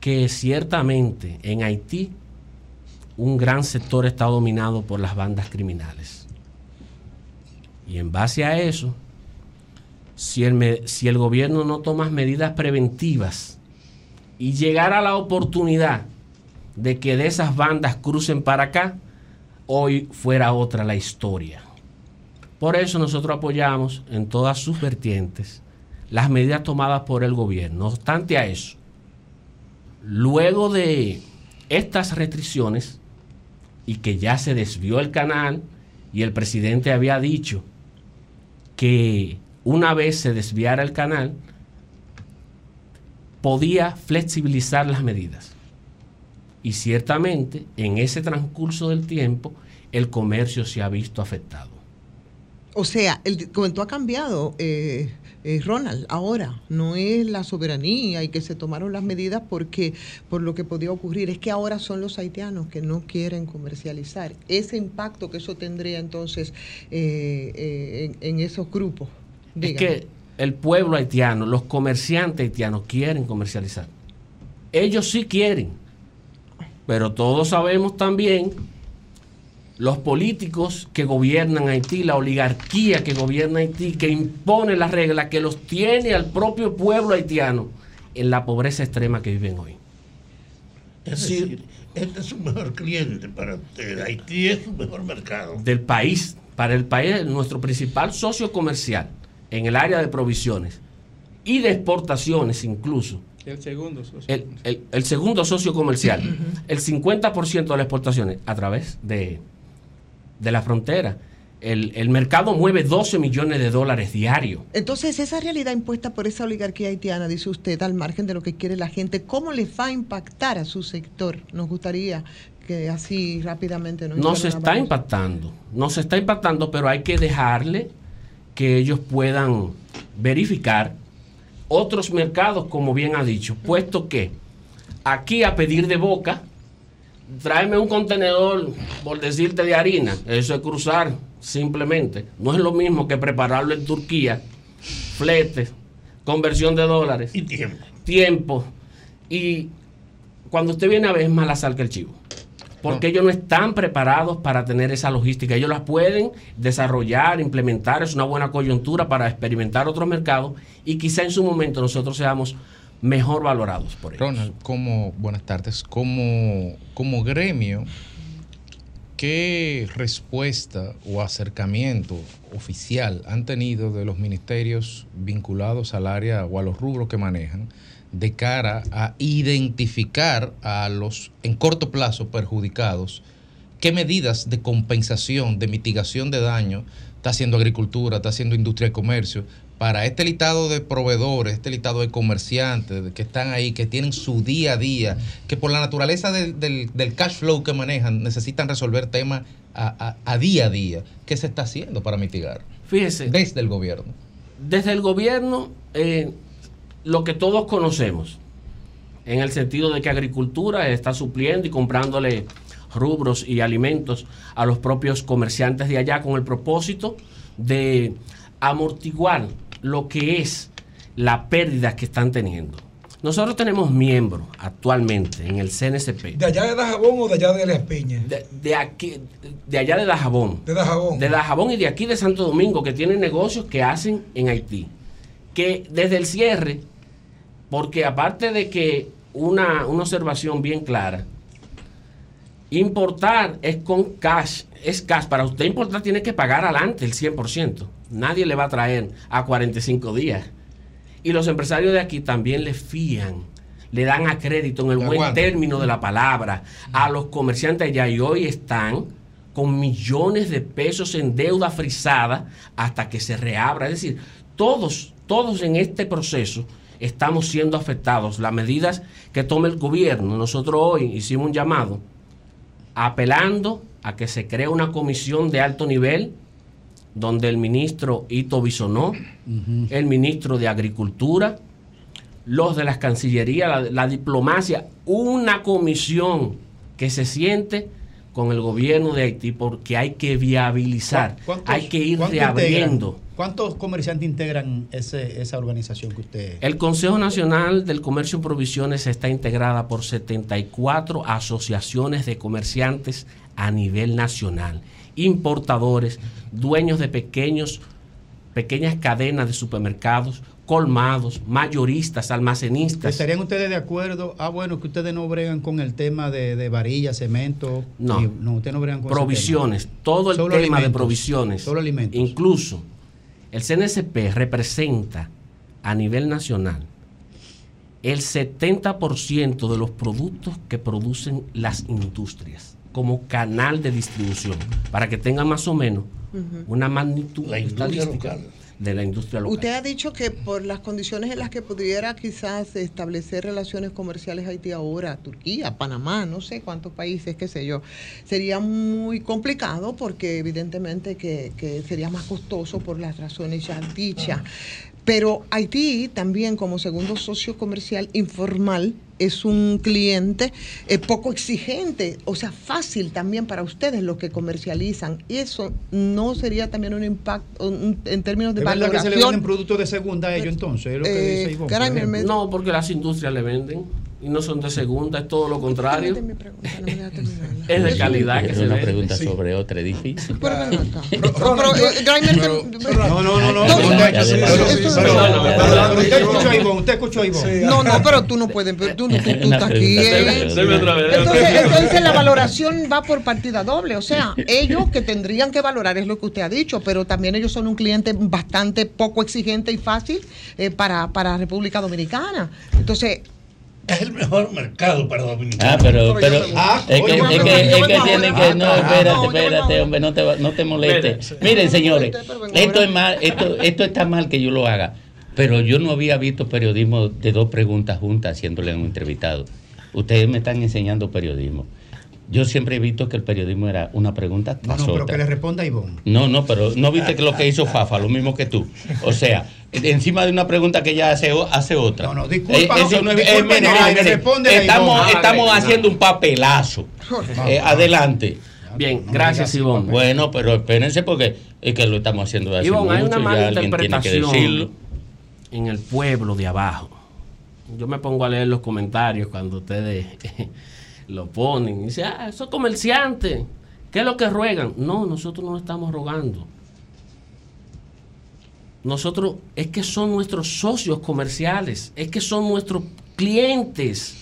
que ciertamente en Haití un gran sector está dominado por las bandas criminales. Y en base a eso, si el, si el gobierno no toma medidas preventivas y llegara la oportunidad de que de esas bandas crucen para acá, hoy fuera otra la historia. Por eso nosotros apoyamos en todas sus vertientes las medidas tomadas por el gobierno. No obstante a eso, luego de estas restricciones y que ya se desvió el canal y el presidente había dicho que una vez se desviara el canal, podía flexibilizar las medidas. Y ciertamente en ese transcurso del tiempo el comercio se ha visto afectado. O sea, el cuento ha cambiado, eh, eh, Ronald, ahora no es la soberanía y que se tomaron las medidas porque por lo que podía ocurrir, es que ahora son los haitianos que no quieren comercializar. Ese impacto que eso tendría entonces eh, eh, en, en esos grupos. Es Dígame. que el pueblo haitiano, los comerciantes haitianos quieren comercializar. Ellos sí quieren. Pero todos sabemos también los políticos que gobiernan Haití, la oligarquía que gobierna Haití, que impone las reglas, que los tiene al propio pueblo haitiano en la pobreza extrema que viven hoy. Es decir, este es su mejor cliente para usted. Haití es su mejor mercado. del país, para el país, nuestro principal socio comercial en el área de provisiones y de exportaciones incluso. El segundo socio. El, el- el segundo socio comercial, el 50% de las exportaciones a través de, de la frontera. El, el mercado mueve 12 millones de dólares diarios. Entonces, esa realidad impuesta por esa oligarquía haitiana, dice usted, al margen de lo que quiere la gente, ¿cómo le va a impactar a su sector? Nos gustaría que así rápidamente nos No se está impactando, no se está impactando, pero hay que dejarle que ellos puedan verificar otros mercados, como bien ha dicho, puesto que aquí a pedir de boca, tráeme un contenedor, por decirte, de harina, eso es cruzar simplemente. No es lo mismo que prepararlo en Turquía, fletes, conversión de dólares. Y tiempo. Tiempo. Y cuando usted viene a ver es más la sal que el chivo. Porque ellos no están preparados para tener esa logística. Ellos las pueden desarrollar, implementar. Es una buena coyuntura para experimentar otros mercados y quizá en su momento nosotros seamos mejor valorados por ellos. Ronald, como, buenas tardes, como, como gremio, ¿qué respuesta o acercamiento oficial han tenido de los ministerios vinculados al área o a los rubros que manejan de cara a identificar a los en corto plazo perjudicados? ¿Qué medidas de compensación, de mitigación de daño está haciendo agricultura, está haciendo industria y comercio para este listado de proveedores, este listado de comerciantes que están ahí, que tienen su día a día, que por la naturaleza del, del- del cash flow que manejan necesitan resolver temas a, a- a día a día? ¿Qué se está haciendo para mitigar? Fíjese. Desde el gobierno. Desde el gobierno, eh, lo que todos conocemos, en el sentido de que agricultura está supliendo y comprándole rubros y alimentos a los propios comerciantes de allá con el propósito de amortiguar lo que es la pérdida que están teniendo. Nosotros tenemos miembros actualmente en el CNCP. ¿De allá de Dajabón o de allá de Las Piñas? De, de aquí, de allá de Dajabón. De Dajabón. De Dajabón y de aquí de Santo Domingo, que tienen negocios que hacen en Haití. Que desde el cierre, porque aparte de que una, una observación bien clara, importar es con cash, es cash. Para usted importar tiene que pagar adelante el 100%. Nadie le va a traer a 45 días. Y los empresarios de aquí también le fían, le dan a crédito en el buen término de la palabra a los comerciantes allá y hoy están con millones de pesos en deuda frisada hasta que se reabra. Es decir, todos, todos en este proceso estamos siendo afectados. Las medidas que tome el gobierno, nosotros hoy hicimos un llamado apelando a que se cree una comisión de alto nivel donde el ministro Ito Bisonó, el ministro de Agricultura, los de las Cancillerías, la, la diplomacia, una comisión que se siente con el gobierno de Haití porque hay que viabilizar, ¿Cuántos- hay que ir reabriendo. integran? ¿Cuántos comerciantes integran ese- esa organización que usted... El Consejo Nacional del Comercio en Provisiones está integrada por 74 asociaciones de comerciantes a nivel nacional, importadores, dueños de pequeños, pequeñas cadenas de supermercados, colmados, mayoristas, almacenistas. ¿Estarían ustedes de acuerdo? Ah, bueno, que ustedes no bregan con el tema de, de varilla, cemento. No. ustedes no bregan con provisiones, todo el Solo tema de provisiones. Solo alimentos. Incluso el CNSP representa a nivel nacional el 70% de los productos que producen las industrias como canal de distribución, para que tengan más o menos una magnitud La industria estadística. local. Usted ha dicho que por las condiciones en las que pudiera quizás establecer relaciones comerciales Haití ahora, Turquía, Panamá, no sé cuántos países, qué sé yo, sería muy complicado porque evidentemente que, que sería más costoso por las razones ya dichas. Pero Haití también como segundo socio comercial informal es un cliente eh, poco exigente, o sea, fácil también para ustedes los que comercializan. Y eso no sería también un impacto un- en términos de ¿Es verdad que se le valoración. venden productos de segunda a ellos entonces? Es lo que Eh, dice Ivonne, por. No, porque las industrias le venden y no son de segunda, es todo lo contrario. Es de calidad que Es se una pregunta sobre otra edificio. Pero eh, No, no, no, no. No, Usted- escuchó a ya. Ivonne, usted escuchó a Ivonne. No, no, pero tú no puedes, pero tú, estás aquí. ¿eh? entonces la valoración va por partida doble, o sea, ellos que tendrían que valorar es lo que usted ha dicho, pero también ellos son un cliente bastante poco exigente y fácil eh, para, para República Dominicana. Entonces, Es el mejor mercado para Dominicana. Ah, pero, pero Ah, es que, es que, es que tienen que, no, Ah, espérate, espérate, hombre, no te, no te molestes. Miren, señores, esto es mal, esto, esto está mal que yo lo haga, pero yo no había visto periodismo de dos preguntas juntas haciéndole a un entrevistado. Ustedes me están enseñando periodismo. Yo siempre he visto que el periodismo era una pregunta No, tras no, pero otra. que le responda a Ivonne. No, no, pero no viste que lo que hizo Fafa, lo mismo que tú. O sea, encima de una pregunta que ella hace, hace otra. No, no, disculpa, eso no es, eh, mire, no, mire, mire, responde a estamos, Ivonne. estamos Ah, haciendo un papelazo. Eh, adelante. Bien, gracias, Ivonne. Bueno, pero espérense porque es que lo estamos haciendo de hace Ivonne, hay mucho, una ya mala alguien tiene que interpretación decirlo. en el pueblo de abajo. Yo me pongo a leer los comentarios cuando ustedes lo ponen y dicen, ah, esos comerciantes, ¿qué es lo que ruegan? No, nosotros no estamos rogando. Nosotros, es que son nuestros socios comerciales, es que son nuestros clientes.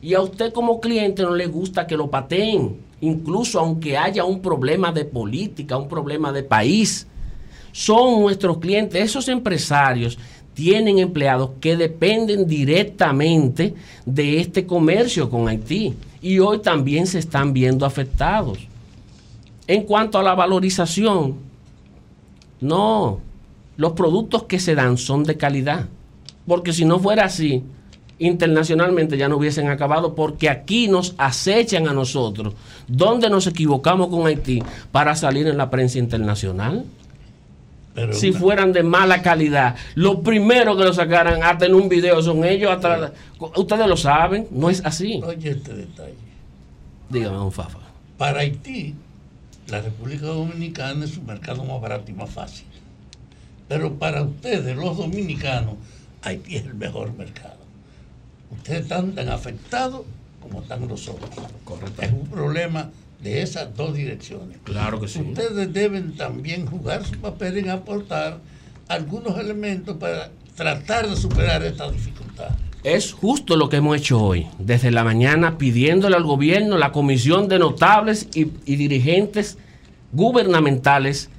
Y a usted como cliente no le gusta que lo pateen, incluso aunque haya un problema de política, un problema de país. Son nuestros clientes, esos empresarios tienen empleados que dependen directamente de este comercio con Haití y hoy también se están viendo afectados. En cuanto a la valorización, no, los productos que se dan son de calidad, porque si no fuera así, internacionalmente ya no hubiesen acabado, porque aquí nos acechan a nosotros, donde nos equivocamos con Haití para salir en la prensa internacional. Pero si una- fueran de mala calidad, lo primero que lo sacaran hasta en un video son ellos. Hasta, ustedes lo saben, no es así. Oye, este detalle. Dígame, don Fafa. Para Haití, la República Dominicana es un mercado más barato y más fácil. Pero para ustedes, los dominicanos, Haití es el mejor mercado. Ustedes están tan afectados como están nosotros. Es un problema de esas dos direcciones. Claro que sí. Ustedes deben también jugar su papel en aportar algunos elementos para tratar de superar esta dificultad. Es justo lo que hemos hecho hoy, desde la mañana pidiéndole al gobierno, la comisión de notables y, y dirigentes gubernamentales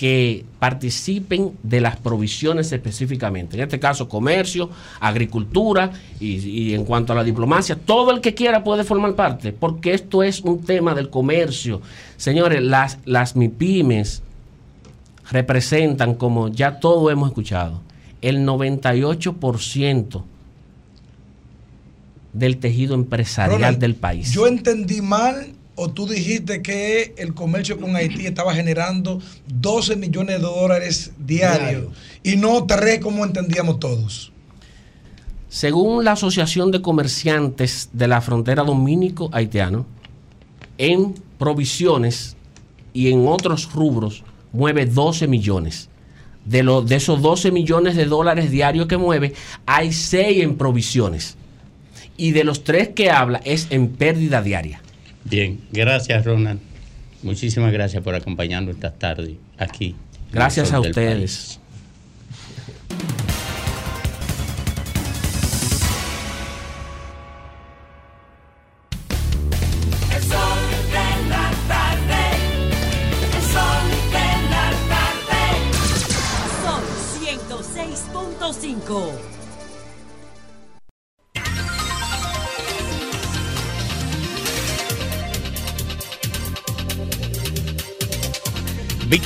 que participen de las provisiones específicamente. En este caso, comercio, agricultura y, y en cuanto a la diplomacia, todo el que quiera puede formar parte, porque esto es un tema del comercio. Señores, las, las MIPIMES representan, como ya todos hemos escuchado, el 98% del tejido empresarial Ronald, del país. Yo entendí mal o tú dijiste que el comercio con Haití estaba generando 12 millones de dólares diarios y no 3 como entendíamos todos. Según la Asociación de Comerciantes de la Frontera Dominico-Haitiano, en provisiones y en otros rubros mueve 12 millones. De, lo- de esos 12 millones de dólares diarios que mueve, hay 6 en provisiones. Y de los 3 que habla es en pérdida diaria. Bien, gracias Ronald. Muchísimas gracias por acompañarnos esta tarde aquí. Gracias a ustedes.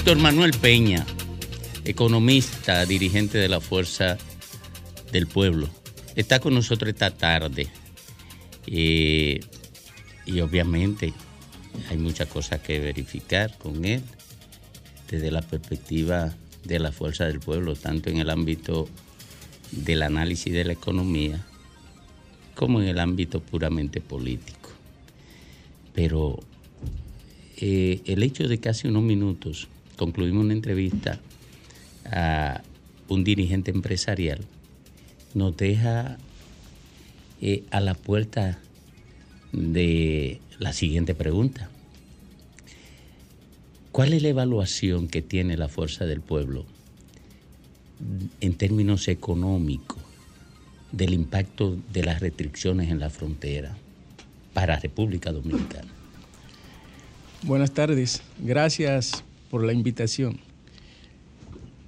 Víctor Manuel Peña economista, dirigente de la Fuerza del Pueblo. Está con nosotros esta tarde. Eh, y obviamente hay muchas cosas que verificar con él desde la perspectiva de la fuerza del pueblo, tanto en el ámbito del análisis de la economía como en el ámbito puramente político. Pero eh, el hecho de que hace unos minutos concluimos una entrevista a un dirigente empresarial nos deja eh, a la puerta de la siguiente pregunta. ¿Cuál es la evaluación que tiene la fuerza del pueblo en términos económicos del impacto de las restricciones en la frontera para República Dominicana? Buenas tardes, gracias por la invitación.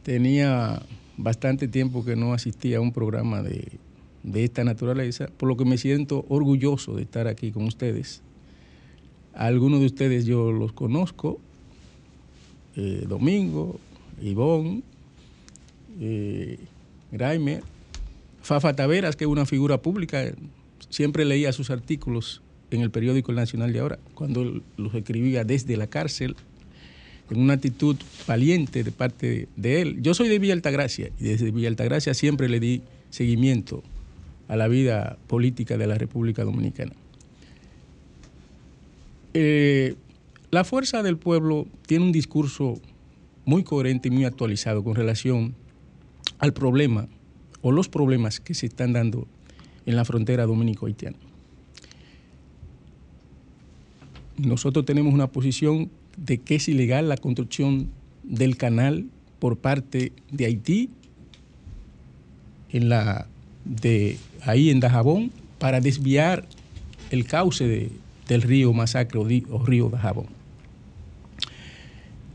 Tenía bastante tiempo que no asistía a un programa de, de esta naturaleza, por lo que me siento orgulloso de estar aquí con ustedes. Algunos de ustedes yo los conozco, eh, Domingo, Ivón, eh, Fafa Taveras, que es una figura pública, siempre leía sus artículos en el periódico Nacional de ahora, cuando los escribía desde la cárcel, en una actitud valiente de parte de él. Yo soy de Villa Altagracia y desde Villa Altagracia siempre le di seguimiento a la vida política de la República Dominicana. Eh, la fuerza del pueblo tiene un discurso muy coherente y muy actualizado con relación al problema o los problemas que se están dando en la frontera dominico-haitiana. Nosotros tenemos una posición de que es ilegal la construcción del canal por parte de Haití en la de ahí en Dajabón para desviar el cauce de, del río Masacre o, di- o río Dajabón.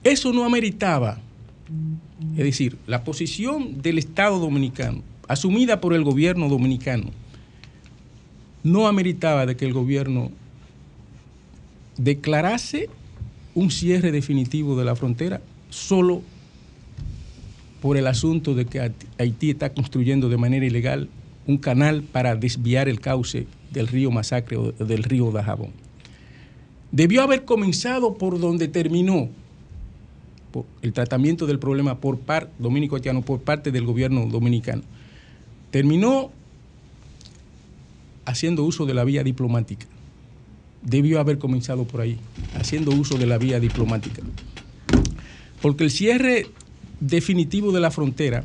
Eso no ameritaba, es decir, la posición del Estado dominicano, asumida por el gobierno dominicano, no ameritaba de que el gobierno declarase un cierre definitivo de la frontera solo por el asunto de que Haití está construyendo de manera ilegal un canal para desviar el cauce del río Masacre o del río Dajabón. Debió haber comenzado por donde terminó el tratamiento del problema por parte dominico haitiano por parte del gobierno dominicano. Terminó haciendo uso de la vía diplomática. Debió haber comenzado por ahí, haciendo uso de la vía diplomática. Porque el cierre definitivo de la frontera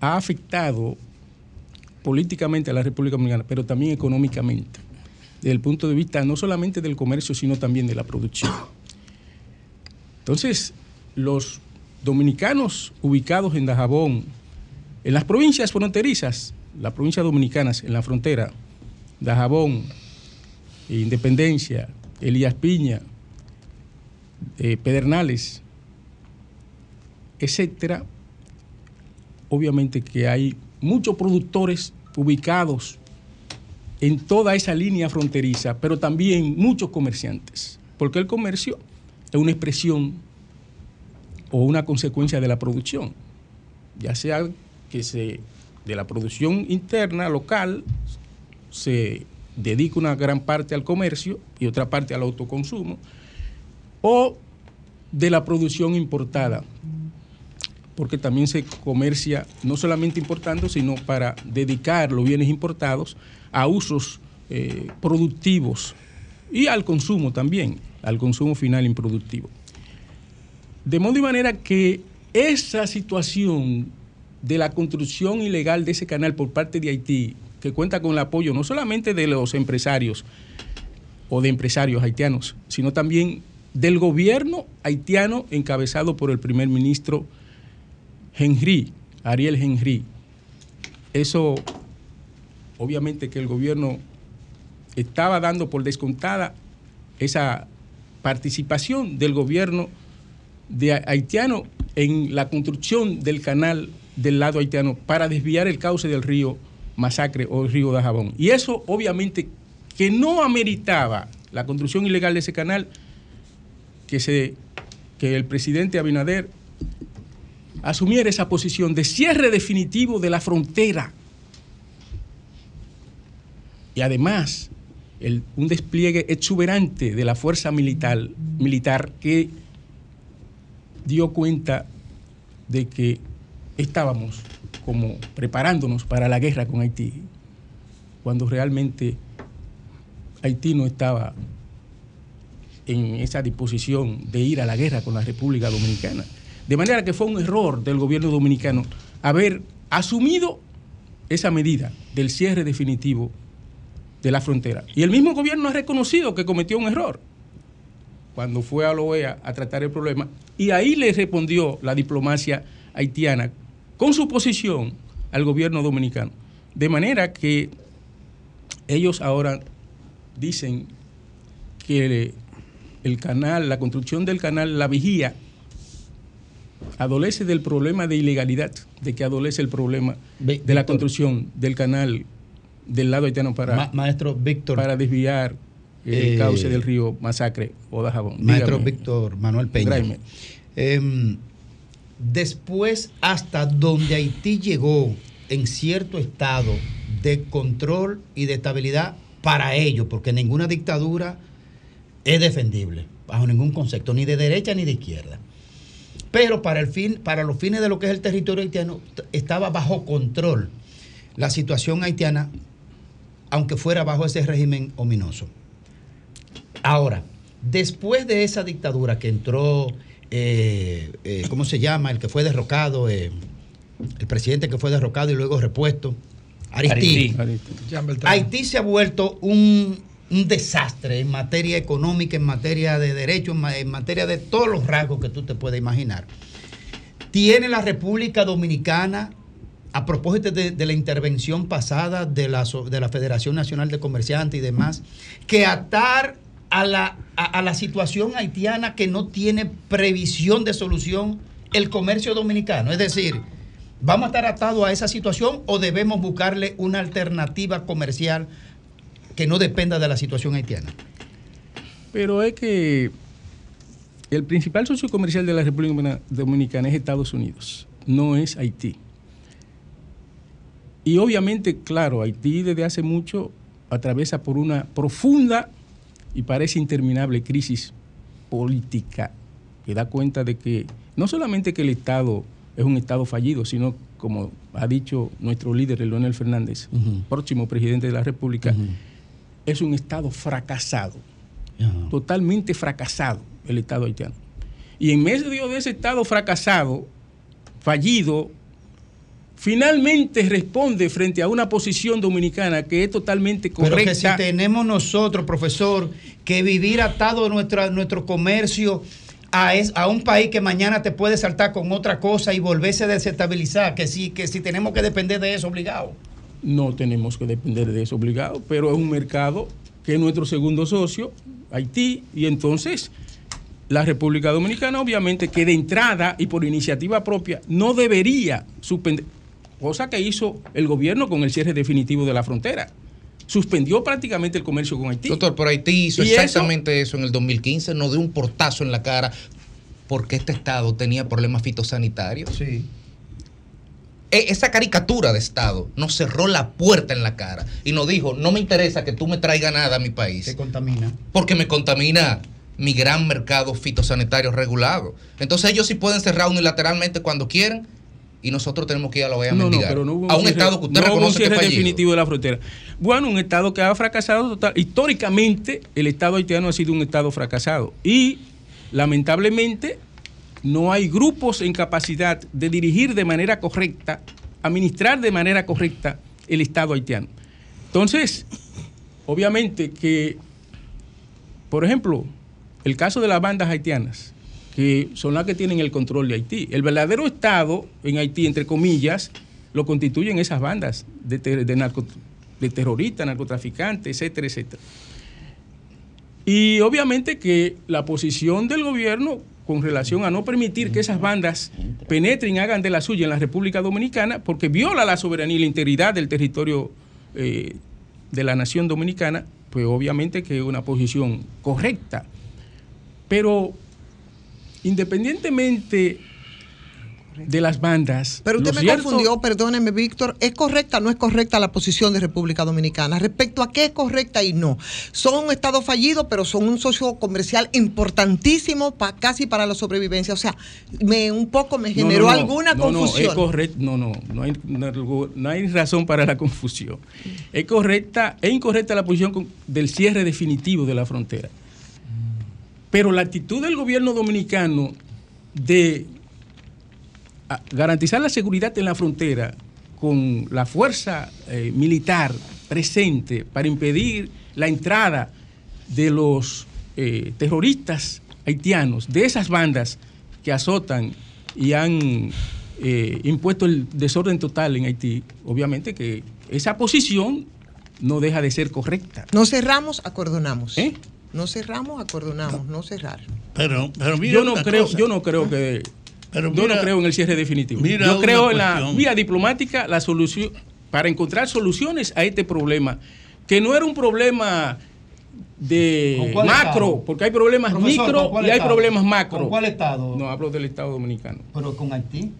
ha afectado políticamente a la República Dominicana, pero también económicamente, desde el punto de vista no solamente del comercio, sino también de la producción. Entonces, los dominicanos ubicados en Dajabón, en las provincias fronterizas, las provincias dominicanas en la frontera, Dajabón, Independencia, Elías Piña, eh, Pedernales, etcétera, obviamente que hay muchos productores ubicados en toda esa línea fronteriza, pero también muchos comerciantes, porque el comercio es una expresión o una consecuencia de la producción, ya sea que se de la producción interna local se dedica una gran parte al comercio y otra parte al autoconsumo, o de la producción importada, porque también se comercia no solamente importando, sino para dedicar los bienes importados a usos eh, productivos y al consumo también, al consumo final improductivo. De modo y manera que esa situación de la construcción ilegal de ese canal por parte de Haití, que cuenta con el apoyo no solamente de los empresarios o de empresarios haitianos, sino también del gobierno haitiano encabezado por el primer ministro Henry, Ariel Henry. Eso, obviamente que el gobierno estaba dando por descontada esa participación del gobierno de haitiano en la construcción del canal del lado haitiano para desviar el cauce del río Masacre o río Dajabón. Y eso obviamente que no ameritaba la construcción ilegal de ese canal que, se, que el presidente Abinader asumiera esa posición de cierre definitivo de la frontera. Y además, el- un despliegue exuberante de la fuerza militar, militar que dio cuenta de que estábamos como preparándonos para la guerra con Haití, cuando realmente Haití no estaba en esa disposición de ir a la guerra con la República Dominicana. De manera que fue un error del gobierno dominicano haber asumido esa medida del cierre definitivo de la frontera. Y el mismo gobierno ha reconocido que cometió un error cuando fue a la OEA a tratar el problema. Y ahí le respondió la diplomacia haitiana con su posición al gobierno dominicano. De manera que ellos ahora dicen que el canal, la construcción del canal, la vigía, adolece del problema de ilegalidad, de que adolece el problema de la construcción del canal del lado haitiano para, Ma- maestro Víctor. para desviar el Eh, cauce del río Masacre o Dajabón. Maestro Dígame. Víctor Manuel Peña. Después, hasta donde Haití llegó en cierto estado de control y de estabilidad para ellos, porque ninguna dictadura es defendible, bajo ningún concepto, ni de derecha ni de izquierda. Pero para, el fin, para los fines de lo que es el territorio haitiano, estaba bajo control la situación haitiana, aunque fuera bajo ese régimen ominoso. Ahora, después de esa dictadura que entró, eh, eh, ¿cómo se llama? El que fue derrocado, eh, el presidente que fue derrocado y luego repuesto, Aristide. Haití se ha vuelto un, un desastre en materia económica, en materia de derechos, en, ma- en materia de todos los rasgos que tú te puedes imaginar. Tiene la República Dominicana, a propósito de, de la intervención pasada de la, so- de la Federación Nacional de Comerciantes y demás, que atar a la, a, la situación haitiana que no tiene previsión de solución el comercio dominicano. Es decir, ¿vamos a estar atados a esa situación o debemos buscarle una alternativa comercial que no dependa de la situación haitiana? Pero es que el principal socio comercial de la República Dominicana es Estados Unidos, no es Haití. Y obviamente, claro, Haití desde hace mucho atraviesa por una profunda y parece interminable crisis política que da cuenta de que no solamente que el Estado es un Estado fallido, sino, como ha dicho nuestro líder, el Leonel Fernández, próximo presidente de la República, es un Estado fracasado, totalmente fracasado el Estado haitiano. Y en medio de ese Estado fracasado, fallido, finalmente responde frente a una posición dominicana que es totalmente Pero correcta. que si tenemos nosotros, profesor, que vivir atado a nuestra, nuestro comercio a, es- a un país que mañana te puede saltar con otra cosa y volverse a desestabilizar, que si, que si tenemos que depender de eso obligado. No tenemos que depender de eso obligado, pero es un mercado que es nuestro segundo socio, Haití, y entonces la República Dominicana obviamente que de entrada y por iniciativa propia no debería suspender, cosa que hizo el gobierno con el cierre definitivo de la frontera. Suspendió prácticamente el comercio con Haití. Doctor, pero Haití hizo Y exactamente eso, en el 2015, nos dio un portazo en la cara porque este estado tenía problemas fitosanitarios. Sí. E- Esa caricatura de Estado nos cerró la puerta en la cara y nos dijo, no me interesa que tú me traigas nada a mi país. Se contamina. Porque me contamina mi gran mercado fitosanitario regulado. Entonces ellos sí pueden cerrar unilateralmente cuando quieran y nosotros tenemos que ir a la OEA a No, no, pero no hubo a un cierre- Estado que usted no hubo un reconoce que definitivo de la frontera. Bueno, un Estado que ha fracasado total. Históricamente, el Estado haitiano ha sido un Estado fracasado. Y, lamentablemente, no hay grupos en capacidad de dirigir de manera correcta, administrar de manera correcta el Estado haitiano. Entonces, obviamente que, por ejemplo, el caso de las bandas haitianas, que son las que tienen el control de Haití. El verdadero Estado en Haití, entre comillas, lo constituyen esas bandas de, terroristas, narcotraficantes, etcétera, etcétera. Y obviamente que la posición del gobierno con relación a no permitir que esas bandas penetren, hagan de la suya en la República Dominicana, porque viola la soberanía y la integridad del territorio eh, de la nación dominicana, pues obviamente que es una posición correcta. Pero independientemente de las bandas. Pero usted me cierto- confundió, perdóneme, Víctor. ¿Es correcta o no es correcta la posición de República Dominicana? Respecto a qué es correcta y no. Son un Estado fallido, pero son un socio comercial importantísimo pa- casi para la sobrevivencia. O sea, me un poco me generó no, no, alguna no, no, es confusión. correcto, no, no, no hay, no, hay razón para la <laughs> confusión. Es correcta, es incorrecta la posición del cierre definitivo de la frontera. Pero la actitud del gobierno dominicano de a- garantizar la seguridad en la frontera con la fuerza eh, militar presente para impedir la entrada de los eh, terroristas haitianos, de esas bandas que azotan y han eh, impuesto el desorden total en Haití, obviamente que esa posición no deja de ser correcta. No cerramos, acordonamos. ¿Eh? No cerramos, acordonamos, no cerrar. Pero, pero mira yo no creo, cosa. yo no creo que Pero yo mira- no creo en el cierre definitivo. mira yo creo en la vía diplomática la solución para encontrar soluciones a este problema, que no era un problema de ¿Con cuál macro, estado? porque hay problemas Profesor, micro ¿con cuál y hay estado? problemas macro. ¿Con cuál estado? No hablo del Estado Dominicano. Pero con Haití.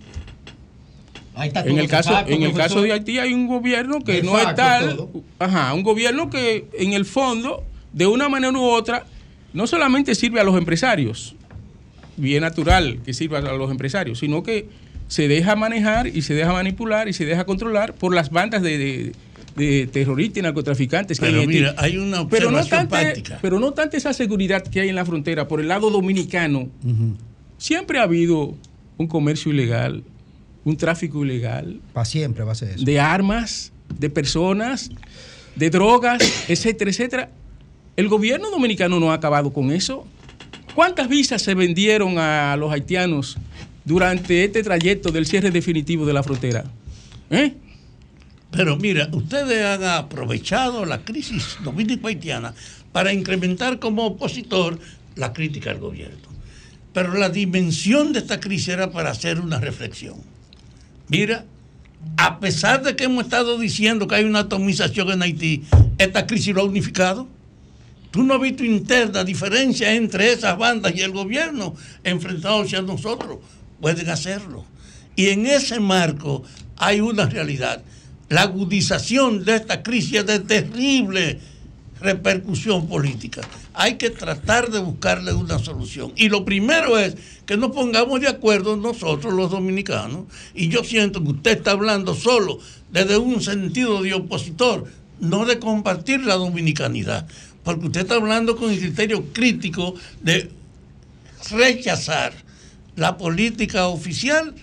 Ahí está En todo el caso, en el caso de Haití hay un gobierno que no es tal, todo. ajá, un gobierno que en el fondo, de una manera u otra, no solamente sirve a los empresarios, bien natural que sirva a los empresarios, sino que se deja manejar y se deja manipular y se deja controlar por las bandas de, de- de terroristas y narcotraficantes que Pero hay mira, hay una pero no observación tanta, práctica. pero no tanta esa seguridad que hay en la frontera por el lado dominicano. Siempre ha habido un comercio ilegal, un tráfico ilegal Para siempre va a ser eso. de armas, de personas, de drogas, etcétera, etcétera. El gobierno dominicano no ha acabado con eso. ¿Cuántas visas se vendieron a los haitianos durante este trayecto del cierre definitivo de la frontera? ¿Eh? Pero mira, ustedes han aprovechado la crisis dominico-haitiana para incrementar como opositor la crítica al gobierno. Pero la dimensión de esta crisis era para hacer una reflexión. Mira, a pesar de que hemos estado diciendo que hay una atomización en Haití, esta crisis lo ha unificado. Tú no has visto interna diferencia entre esas bandas y el gobierno enfrentados a nosotros. Pueden hacerlo. Y en ese marco hay una realidad. La agudización de esta crisis de terrible repercusión política. Hay que tratar de buscarle una solución. Y lo primero es que nos pongamos de acuerdo nosotros los dominicanos. Y yo siento que usted está hablando solo desde un sentido de opositor, no de compartir la dominicanidad. Porque usted está hablando con el criterio crítico de rechazar la política oficial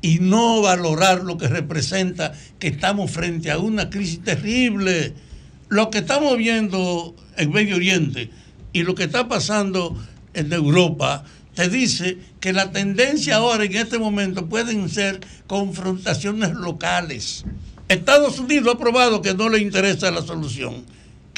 y no valorar lo que representa que estamos frente a una crisis terrible. Lo que estamos viendo en Medio Oriente y lo que está pasando en Europa te dice que la tendencia ahora en este momento pueden ser confrontaciones locales. Estados Unidos ha probado que no le interesa la solución,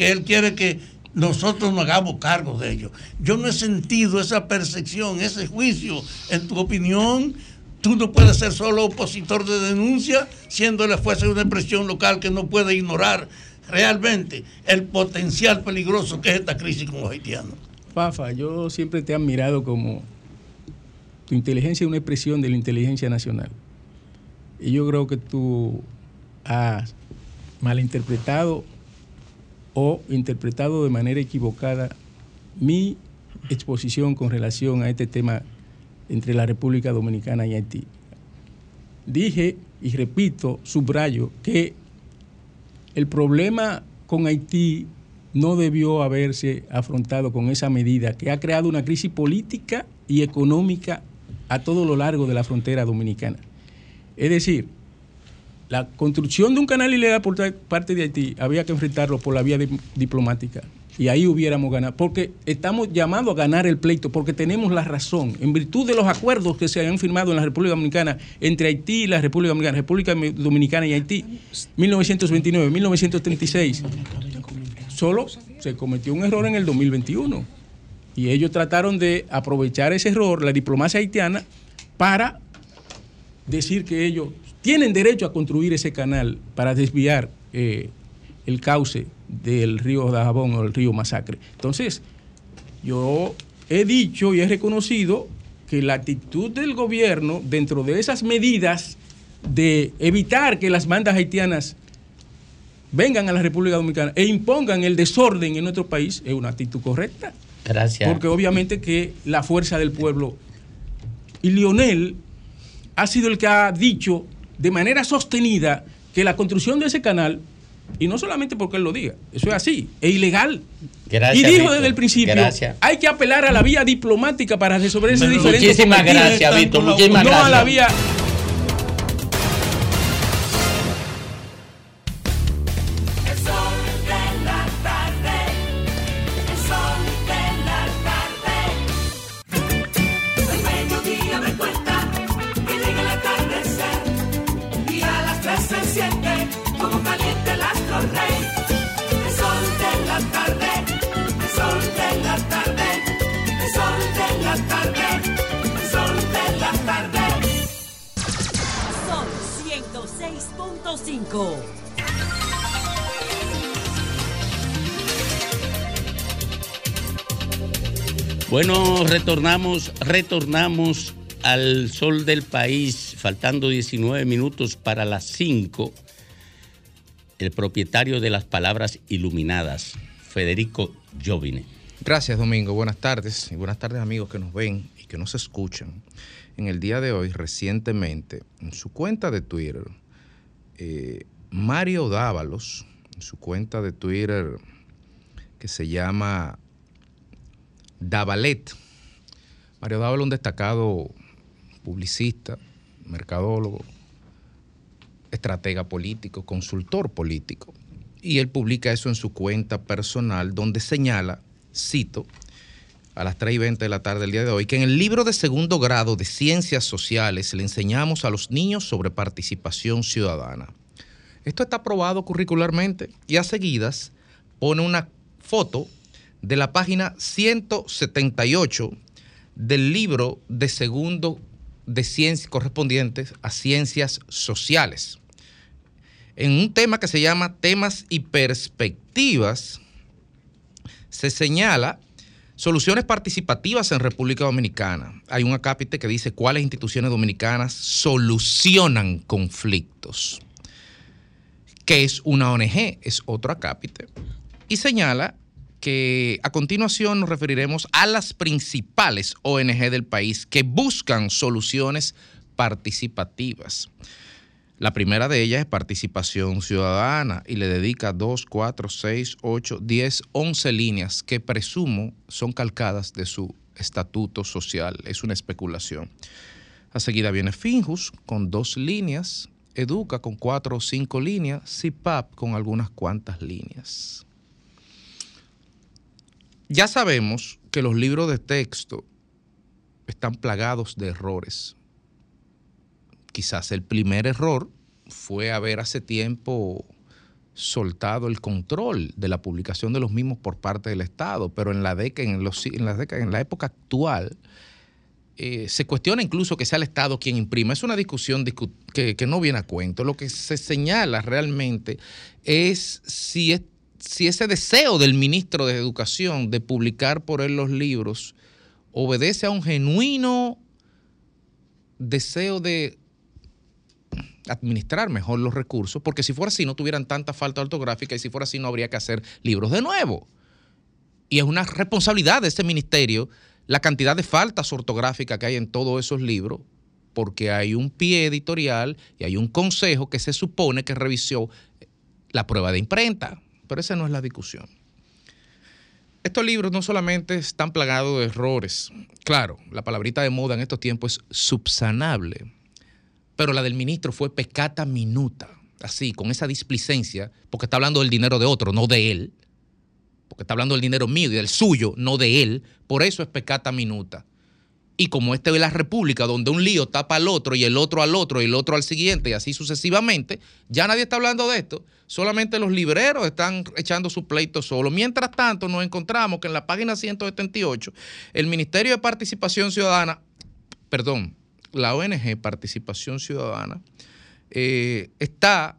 que él quiere que nosotros nos hagamos cargo de ello. Yo no he sentido esa percepción, ese juicio. En tu opinión, tú no puedes ser solo opositor de denuncia, siendo la fuerza de una expresión local que no puede ignorar realmente el potencial peligroso que es esta crisis con los haitianos. Fafa, yo siempre te he admirado como tu inteligencia es una expresión de la inteligencia nacional. Y yo creo que tú has malinterpretado o interpretado de manera equivocada mi exposición con relación a este tema entre la República Dominicana y Haití. Dije y repito, subrayo, que el problema con Haití no debió haberse afrontado con esa medida que ha creado una crisis política y económica a todo lo largo de la frontera dominicana. Es decir, la construcción de un canal ilegal por parte de Haití había que enfrentarlo por la vía di- diplomática y ahí hubiéramos ganado, porque estamos llamados a ganar el pleito, porque tenemos la razón, en virtud de los acuerdos que se habían firmado en la República Dominicana entre Haití y la República Dominicana, República Dominicana y Haití, 1929, 1936. Solo se cometió un error en el 2021 y ellos trataron de aprovechar ese error, la diplomacia haitiana, para decir que ellos tienen derecho a construir ese canal para desviar eh, el cauce del río Dajabón o el río Masacre. Entonces, yo he dicho y he reconocido que la actitud del gobierno dentro de esas medidas de evitar que las bandas haitianas vengan a la República Dominicana e impongan el desorden en nuestro país es una actitud correcta. Gracias. Porque obviamente que la fuerza del pueblo. Y Lionel ha sido el que ha dicho de manera sostenida que la construcción de ese canal, y no solamente porque él lo diga, eso es así, es ilegal. Gracias, y dijo desde el principio, Gracias. hay que apelar a la vía diplomática para resolver ese diferente Muchísimas gracias, Víctor, muchísimas No a la vía retornamos, retornamos al sol del país, faltando 19 minutos para las 5. El propietario de las palabras iluminadas, Federico Jovine. Gracias, Domingo. Buenas tardes. Y buenas tardes, amigos que nos ven y que nos escuchan. En el día de hoy, recientemente, en su cuenta de Twitter, eh, Mario Dávalos, en su cuenta de Twitter que se llama Davalet. Mario Dávalos, un destacado publicista, mercadólogo, estratega político, consultor político. Y él publica eso en su cuenta personal, donde señala, cito, a las 3 y 20 de la tarde del día de hoy, que en el libro de segundo grado de Ciencias Sociales le enseñamos a los niños sobre participación ciudadana. Esto está aprobado curricularmente y a seguidas pone una foto de la página 178 del libro de segundo de ciencias correspondientes a ciencias sociales. En un tema que se llama temas y perspectivas, se señala soluciones participativas en República Dominicana. Hay un acápite que dice cuáles instituciones dominicanas solucionan conflictos. ¿Qué es una ONG? Es otro acápite. Y señala que a continuación nos referiremos a las principales ONG del país que buscan soluciones participativas. La primera de ellas es participación ciudadana y le dedica 2, 4, 6, 8, 10, 11 líneas que presumo son calcadas de su estatuto social. Es una especulación. A seguida viene Finjus con dos líneas, Educa con cuatro o cinco líneas, CIPAP con algunas cuantas líneas. Ya sabemos que los libros de texto están plagados de errores. Quizás el primer error fue haber hace tiempo soltado el control de la publicación de los mismos por parte del Estado, pero en la en, los, en en la época actual, eh, se cuestiona incluso que sea el Estado quien imprima. Es una discusión discu que, que, no viene a cuento. Lo que se señala realmente es si, es si ese deseo del ministro de Educación de publicar por él los libros obedece a un genuino deseo de administrar mejor los recursos, porque si fuera así no tuvieran tanta falta ortográfica y si fuera así no habría que hacer libros de nuevo. Y es una responsabilidad de ese ministerio la cantidad de faltas ortográficas que hay en todos esos libros, porque hay un pie editorial y hay un consejo que se supone que revisó la prueba de imprenta, pero esa no es la discusión. Estos libros no solamente están plagados de errores, claro, la palabrita de moda en estos tiempos es subsanable, pero la del ministro fue pecata minuta, así, con esa displicencia, porque está hablando del dinero de otro, no de él, porque está hablando del dinero mío y del suyo, no de él, por eso es pecata minuta. Y como este de la República, donde un lío tapa al otro y el otro al otro y el otro al siguiente y así sucesivamente, ya nadie está hablando de esto, solamente los libreros están echando su pleito solo. Mientras tanto, nos encontramos que en la página 178, el Ministerio de Participación Ciudadana, perdón, la ONG Participación Ciudadana, eh, está,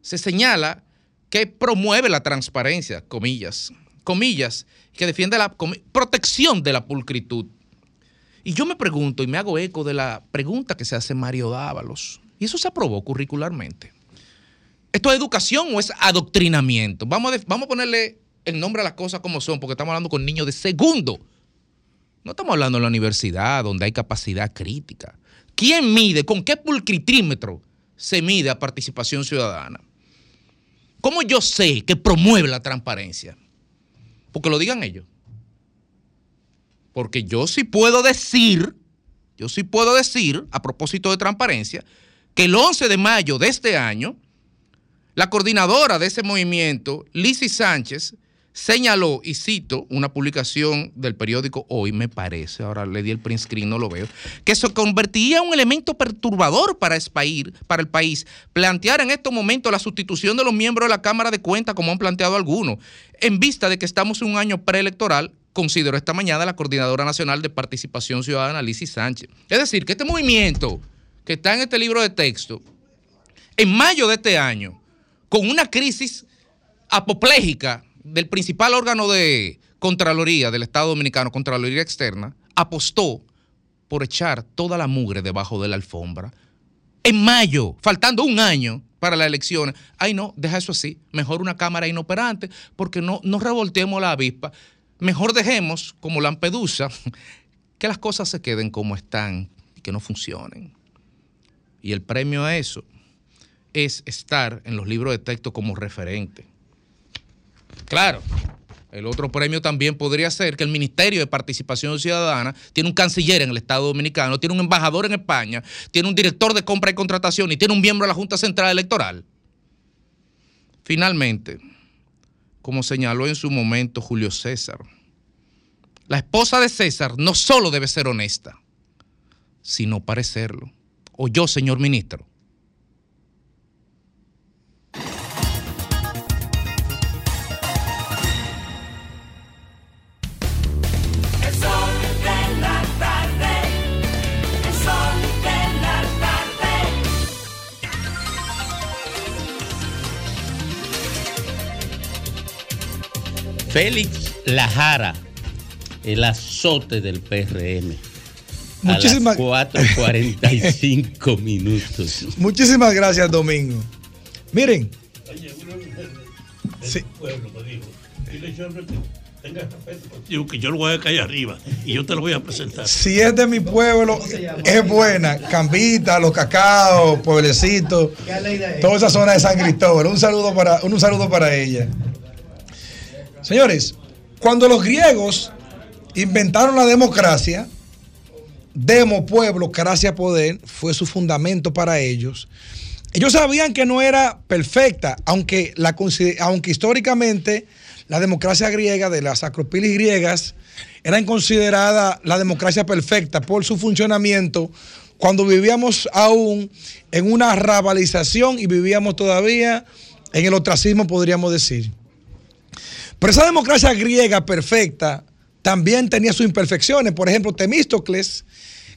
se señala que promueve la transparencia, comillas, comillas, que defiende la protección de la pulcritud. Y yo me pregunto y me hago eco de la pregunta que se hace Mario Dávalos. ¿Y eso se aprobó curricularmente? ¿Esto es educación o es adoctrinamiento? Vamos a, de- vamos a ponerle el nombre a las cosas como son, porque estamos hablando con niños de segundo. No estamos hablando en la universidad donde hay capacidad crítica. ¿Quién mide? ¿Con qué pulcritrímetro se mide a participación ciudadana? ¿Cómo yo sé que promueve la transparencia? Porque lo digan ellos. Porque yo sí puedo decir, yo sí puedo decir, a propósito de transparencia, que el 11 de mayo de este año, la coordinadora de ese movimiento, Lizzy Sánchez, señaló, y cito una publicación del periódico Hoy, me parece, ahora le di el print screen, no lo veo, que se convertiría en un elemento perturbador para, para el país plantear en estos momentos la sustitución de los miembros de la Cámara de Cuentas, como han planteado algunos, en vista de que estamos en un año preelectoral, consideró esta mañana la Coordinadora Nacional de Participación Ciudadana, Lizzy Sánchez. Es decir, que este movimiento que está en este libro de texto, en mayo de este año, con una crisis apopléjica del principal órgano de Contraloría del Estado Dominicano, Contraloría Externa, apostó por echar toda la mugre debajo de la alfombra. En mayo, faltando un año para las elecciones, ay no, deja eso así, mejor una cámara inoperante, porque no, no revolteemos la avispa, mejor dejemos, como Lampedusa, <laughs> que las cosas se queden como están y que no funcionen. Y el premio a eso es estar en los libros de texto como referente. Claro, el otro premio también podría ser que el Ministerio de Participación Ciudadana tiene un canciller en el Estado Dominicano, tiene un embajador en España, tiene un director de compra y contratación y tiene un miembro de la Junta Central Electoral. Finalmente, como señaló en su momento Julio César, la esposa de César no solo debe ser honesta, sino parecerlo. O yo, señor ministro. El sol de la tarde. El sol de la tarde. Félix Lajara, el azote del PRM. Muchísimas- A las 4.45 <laughs> minutos. Muchísimas gracias, Domingo. Miren. Sí. Digo que yo lo voy a caer arriba y yo te lo voy a presentar. Si es de mi pueblo, es buena. Cambita, los cacaos, pueblecitos, toda esa zona de San Cristóbal. Un saludo para, un saludo para ella. Señores, cuando los griegos inventaron la democracia, demo, pueblo, gracia, poder, fue su fundamento para ellos. Ellos sabían que no era perfecta, aunque, la, aunque históricamente la democracia griega de las acropilis griegas era considerada la democracia perfecta por su funcionamiento cuando vivíamos aún en una rabalización y vivíamos todavía en el ostracismo, podríamos decir. Pero esa democracia griega perfecta también tenía sus imperfecciones. Por ejemplo, Temístocles,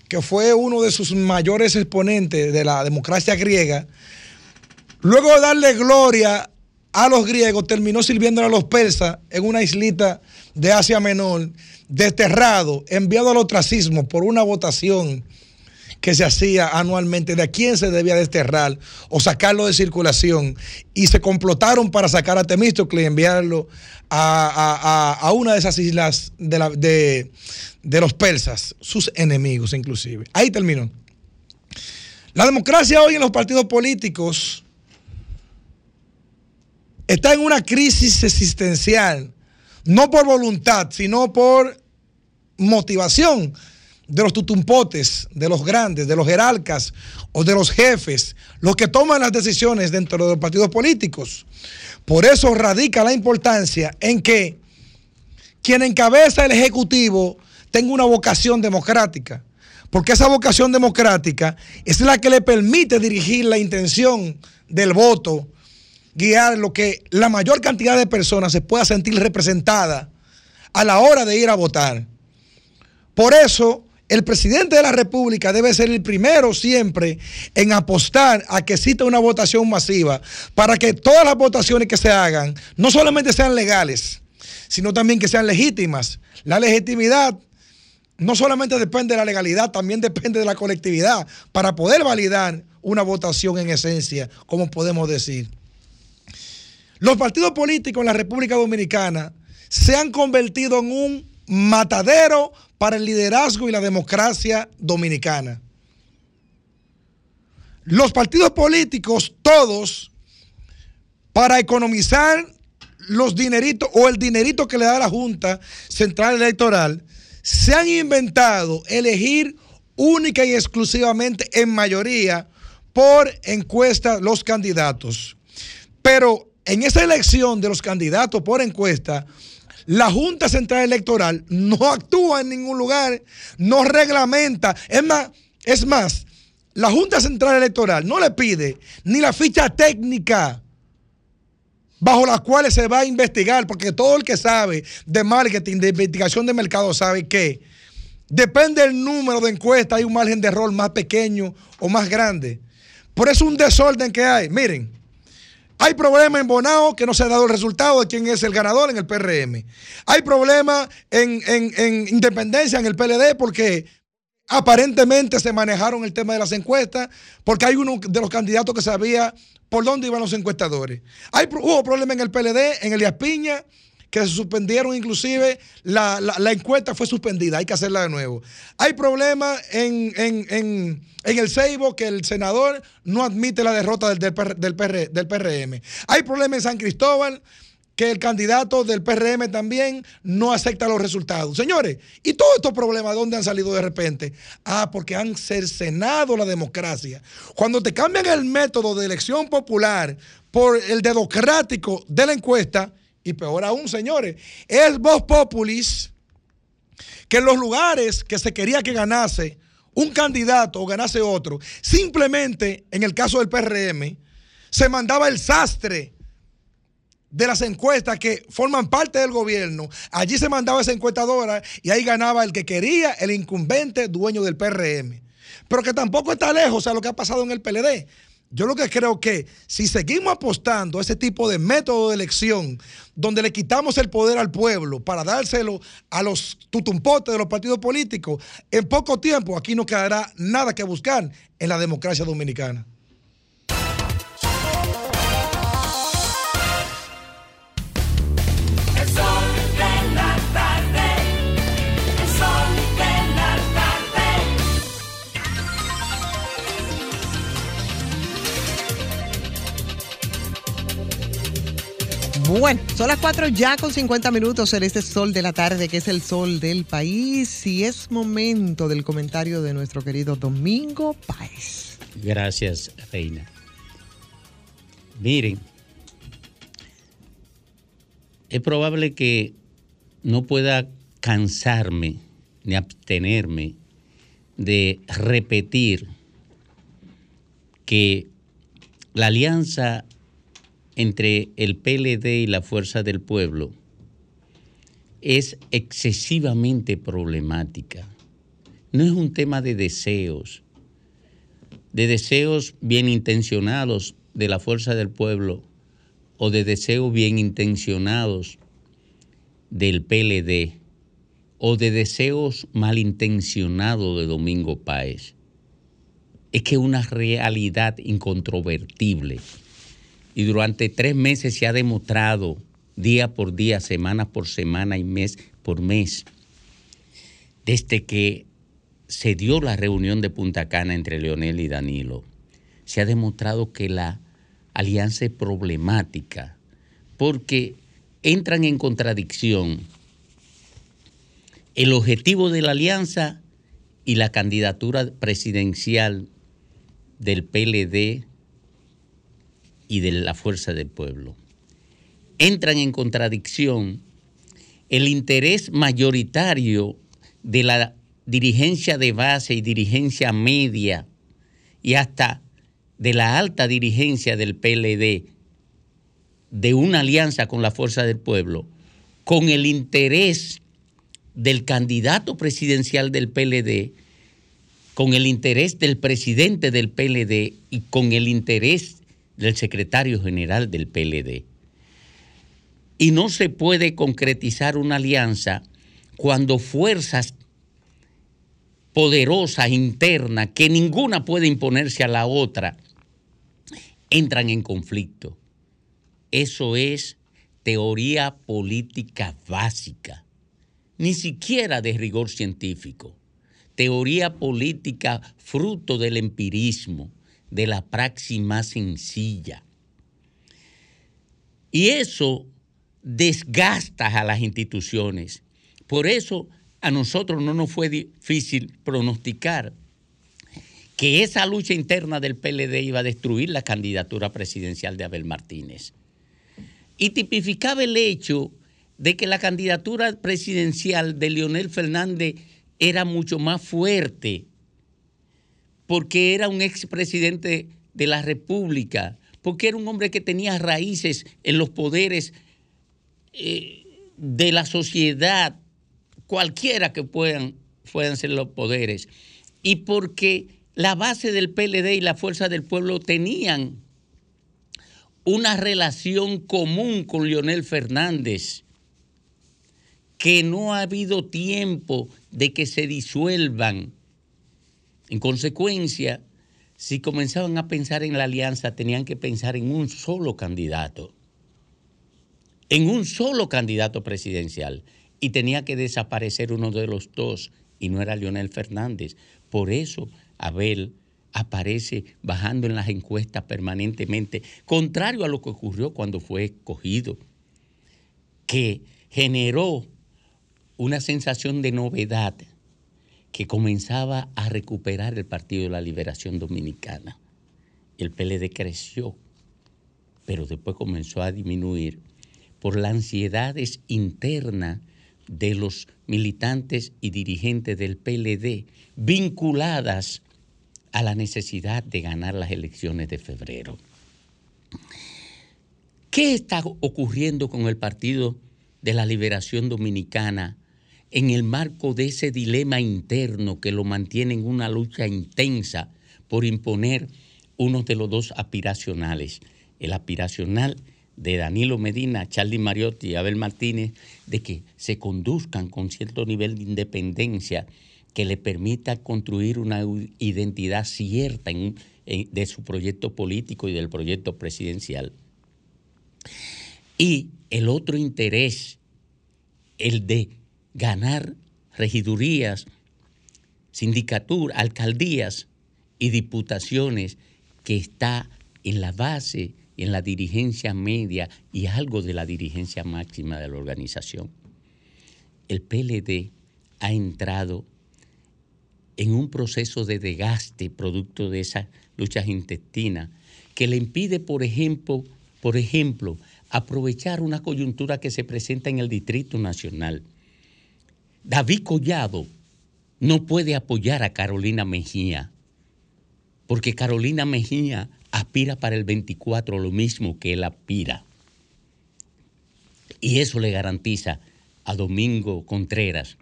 que fue uno de sus mayores exponentes de la democracia griega, luego de darle gloria a los griegos, terminó sirviéndole a los persas en una islita de Asia Menor, desterrado, enviado al ostracismo por una votación que se hacía anualmente de a quién se debía desterrar o sacarlo de circulación y se complotaron para sacar a Temístocles y enviarlo a, una de esas islas de, la- de- de los persas, sus enemigos inclusive. Ahí terminó. La democracia hoy en los partidos políticos está en una crisis existencial, no por voluntad, sino por motivación de los tutumpotes, de los grandes, de los jerarcas o de los jefes, los que toman las decisiones dentro de los partidos políticos. Por eso radica la importancia en que quien encabeza el Ejecutivo tenga una vocación democrática, porque esa vocación democrática es la que le permite dirigir la intención del voto, guiar lo que la mayor cantidad de personas se pueda sentir representada a la hora de ir a votar. Por eso, el presidente de la República debe ser el primero siempre en apostar a que exista una votación masiva para que todas las votaciones que se hagan no solamente sean legales, sino también que sean legítimas. La legitimidad no solamente depende de la legalidad, también depende de la colectividad para poder validar una votación en esencia, como podemos decir. Los partidos políticos en la República Dominicana se han convertido en un matadero para el liderazgo y la democracia dominicana. Los partidos políticos, todos, para economizar los dineritos o el dinerito que le da la Junta Central Electoral, se han inventado elegir única y exclusivamente en mayoría por encuesta los candidatos. Pero en esa elección de los candidatos por encuesta, la Junta Central Electoral no actúa en ningún lugar, no reglamenta. Es más, es más, la Junta Central Electoral no le pide ni la ficha técnica bajo las cuales se va a investigar, porque todo el que sabe de marketing, de investigación de mercado, sabe que depende del número de encuestas, hay un margen de error más pequeño o más grande. Por eso un desorden que hay. Miren, hay problema en Bonao que no se ha dado el resultado de quién es el ganador en el PRM. Hay problema en, en- en Independencia, en el PLD, porque aparentemente se manejaron el tema de las encuestas, porque hay uno de los candidatos que sabía por dónde iban los encuestadores. Hay, hubo problema en el PLD, en Elías Piña, que se suspendieron inclusive, la, la- encuesta fue suspendida, hay que hacerla de nuevo. Hay problema en, en- en- en el Ceibo, que el senador no admite la derrota del, del, PR del PR del PRM. Hay problema en San Cristóbal, que el candidato del PRM también no acepta los resultados. Señores, ¿y todos estos problemas dónde han salido de repente? Ah, porque han cercenado la democracia. Cuando te cambian el método de elección popular por el democrático de la encuesta, y peor aún, señores, es Voz Populis que en los lugares que se quería que ganase un candidato o ganase otro, simplemente en el caso del PRM, se mandaba el sastre de las encuestas que forman parte del gobierno. Allí se mandaba esa encuestadora y ahí ganaba el que quería, el incumbente dueño del PRM. Pero que tampoco está lejos a lo que ha pasado en el PLD. Yo lo que creo que si seguimos apostando a ese tipo de método de elección, donde le quitamos el poder al pueblo para dárselo a los tutumpotes de los partidos políticos, en poco tiempo aquí no quedará nada que buscar en la democracia dominicana. Bueno, son las 4 ya con 50 minutos en este sol de la tarde, que es el sol del país, y es momento del comentario de nuestro querido Domingo Páez. Gracias, Reina. Miren, es probable que no pueda cansarme ni abstenerme de repetir que la alianza entre el PLD y la Fuerza del Pueblo es excesivamente problemática. No es un tema de deseos, de deseos bien intencionados de la Fuerza del Pueblo o de deseos bien intencionados del PLD o de deseos malintencionados de Domingo Páez. Es que una realidad incontrovertible. Y durante tres meses se ha demostrado, día por día, semana por semana y mes por mes, desde que se dio la reunión de Punta Cana entre Leonel y Danilo, se ha demostrado que la alianza es problemática porque entran en contradicción el objetivo de la alianza y la candidatura presidencial del PLD y de la Fuerza del Pueblo. Entran en contradicción el interés mayoritario de la dirigencia de base y dirigencia media y hasta de la alta dirigencia del PLD de una alianza con la Fuerza del Pueblo con el interés del candidato presidencial del PLD, con el interés del presidente del PLD y con el interés del secretario general del PLD. Y no se puede concretizar una alianza cuando fuerzas poderosas internas que ninguna puede imponerse a la otra, entran en conflicto. Eso es teoría política básica, ni siquiera de rigor científico. Teoría política fruto del empirismo, de la praxis más sencilla. Y eso desgasta a las instituciones. Por eso a nosotros no nos fue difícil pronosticar que esa lucha interna del PLD iba a destruir la candidatura presidencial de Abel Martínez. Y tipificaba el hecho de que la candidatura presidencial de Leonel Fernández era mucho más fuerte, porque era un expresidente de la República, porque era un hombre que tenía raíces en los poderes eh, de la sociedad, cualquiera que puedan, puedan ser los poderes, y porque la base del PLD y la fuerza del pueblo tenían una relación común con Leonel Fernández, que no ha habido tiempo de que se disuelvan. En consecuencia, si comenzaban a pensar en la alianza, tenían que pensar en un solo candidato, en un solo candidato presidencial, y tenía que desaparecer uno de los dos, y no era Leonel Fernández. Por eso Abel aparece bajando en las encuestas permanentemente, contrario a lo que ocurrió cuando fue escogido, que generó una sensación de novedad que comenzaba a recuperar el Partido de la Liberación Dominicana. El PLD creció, pero después comenzó a disminuir por las ansiedades internas de los militantes y dirigentes del PLD vinculadas a la necesidad de ganar las elecciones de febrero. ¿Qué está ocurriendo con el Partido de la Liberación Dominicana en el marco de ese dilema interno que lo mantiene en una lucha intensa por imponer uno de los dos aspiracionales, el aspiracional de Danilo Medina, Charlie Mariotti y Abel Martínez, de que se conduzcan con cierto nivel de independencia que le permita construir una identidad cierta de su proyecto político y del proyecto presidencial. Y el otro interés, el de ganar regidurías, sindicaturas, alcaldías y diputaciones que está en la base, en la dirigencia media y algo de la dirigencia máxima de la organización. El PLD ha entrado en un proceso de desgaste producto de esas luchas intestinas que le impide, por ejemplo, por ejemplo, aprovechar una coyuntura que se presenta en el Distrito Nacional David Collado no puede apoyar a Carolina Mejía, porque Carolina Mejía aspira para el 24 lo mismo que él aspira. Y eso le garantiza a Domingo Contreras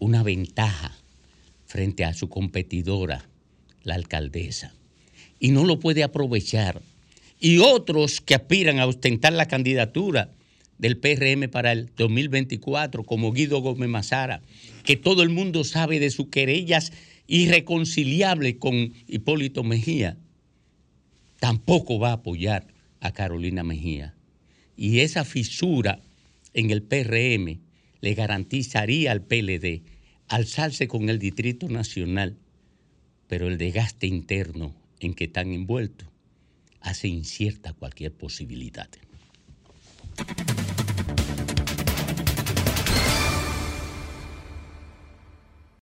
una ventaja frente a su competidora, la alcaldesa. Y no lo puede aprovechar. Y otros que aspiran a ostentar la candidatura del PRM para el 2024, como Guido Gómez Mazara, que todo el mundo sabe de sus querellas irreconciliables con Hipólito Mejía, tampoco va a apoyar a Carolina Mejía. Y esa fisura en el PRM le garantizaría al PLD alzarse con el Distrito Nacional, pero el desgaste interno en que están envueltos hace incierta cualquier posibilidad.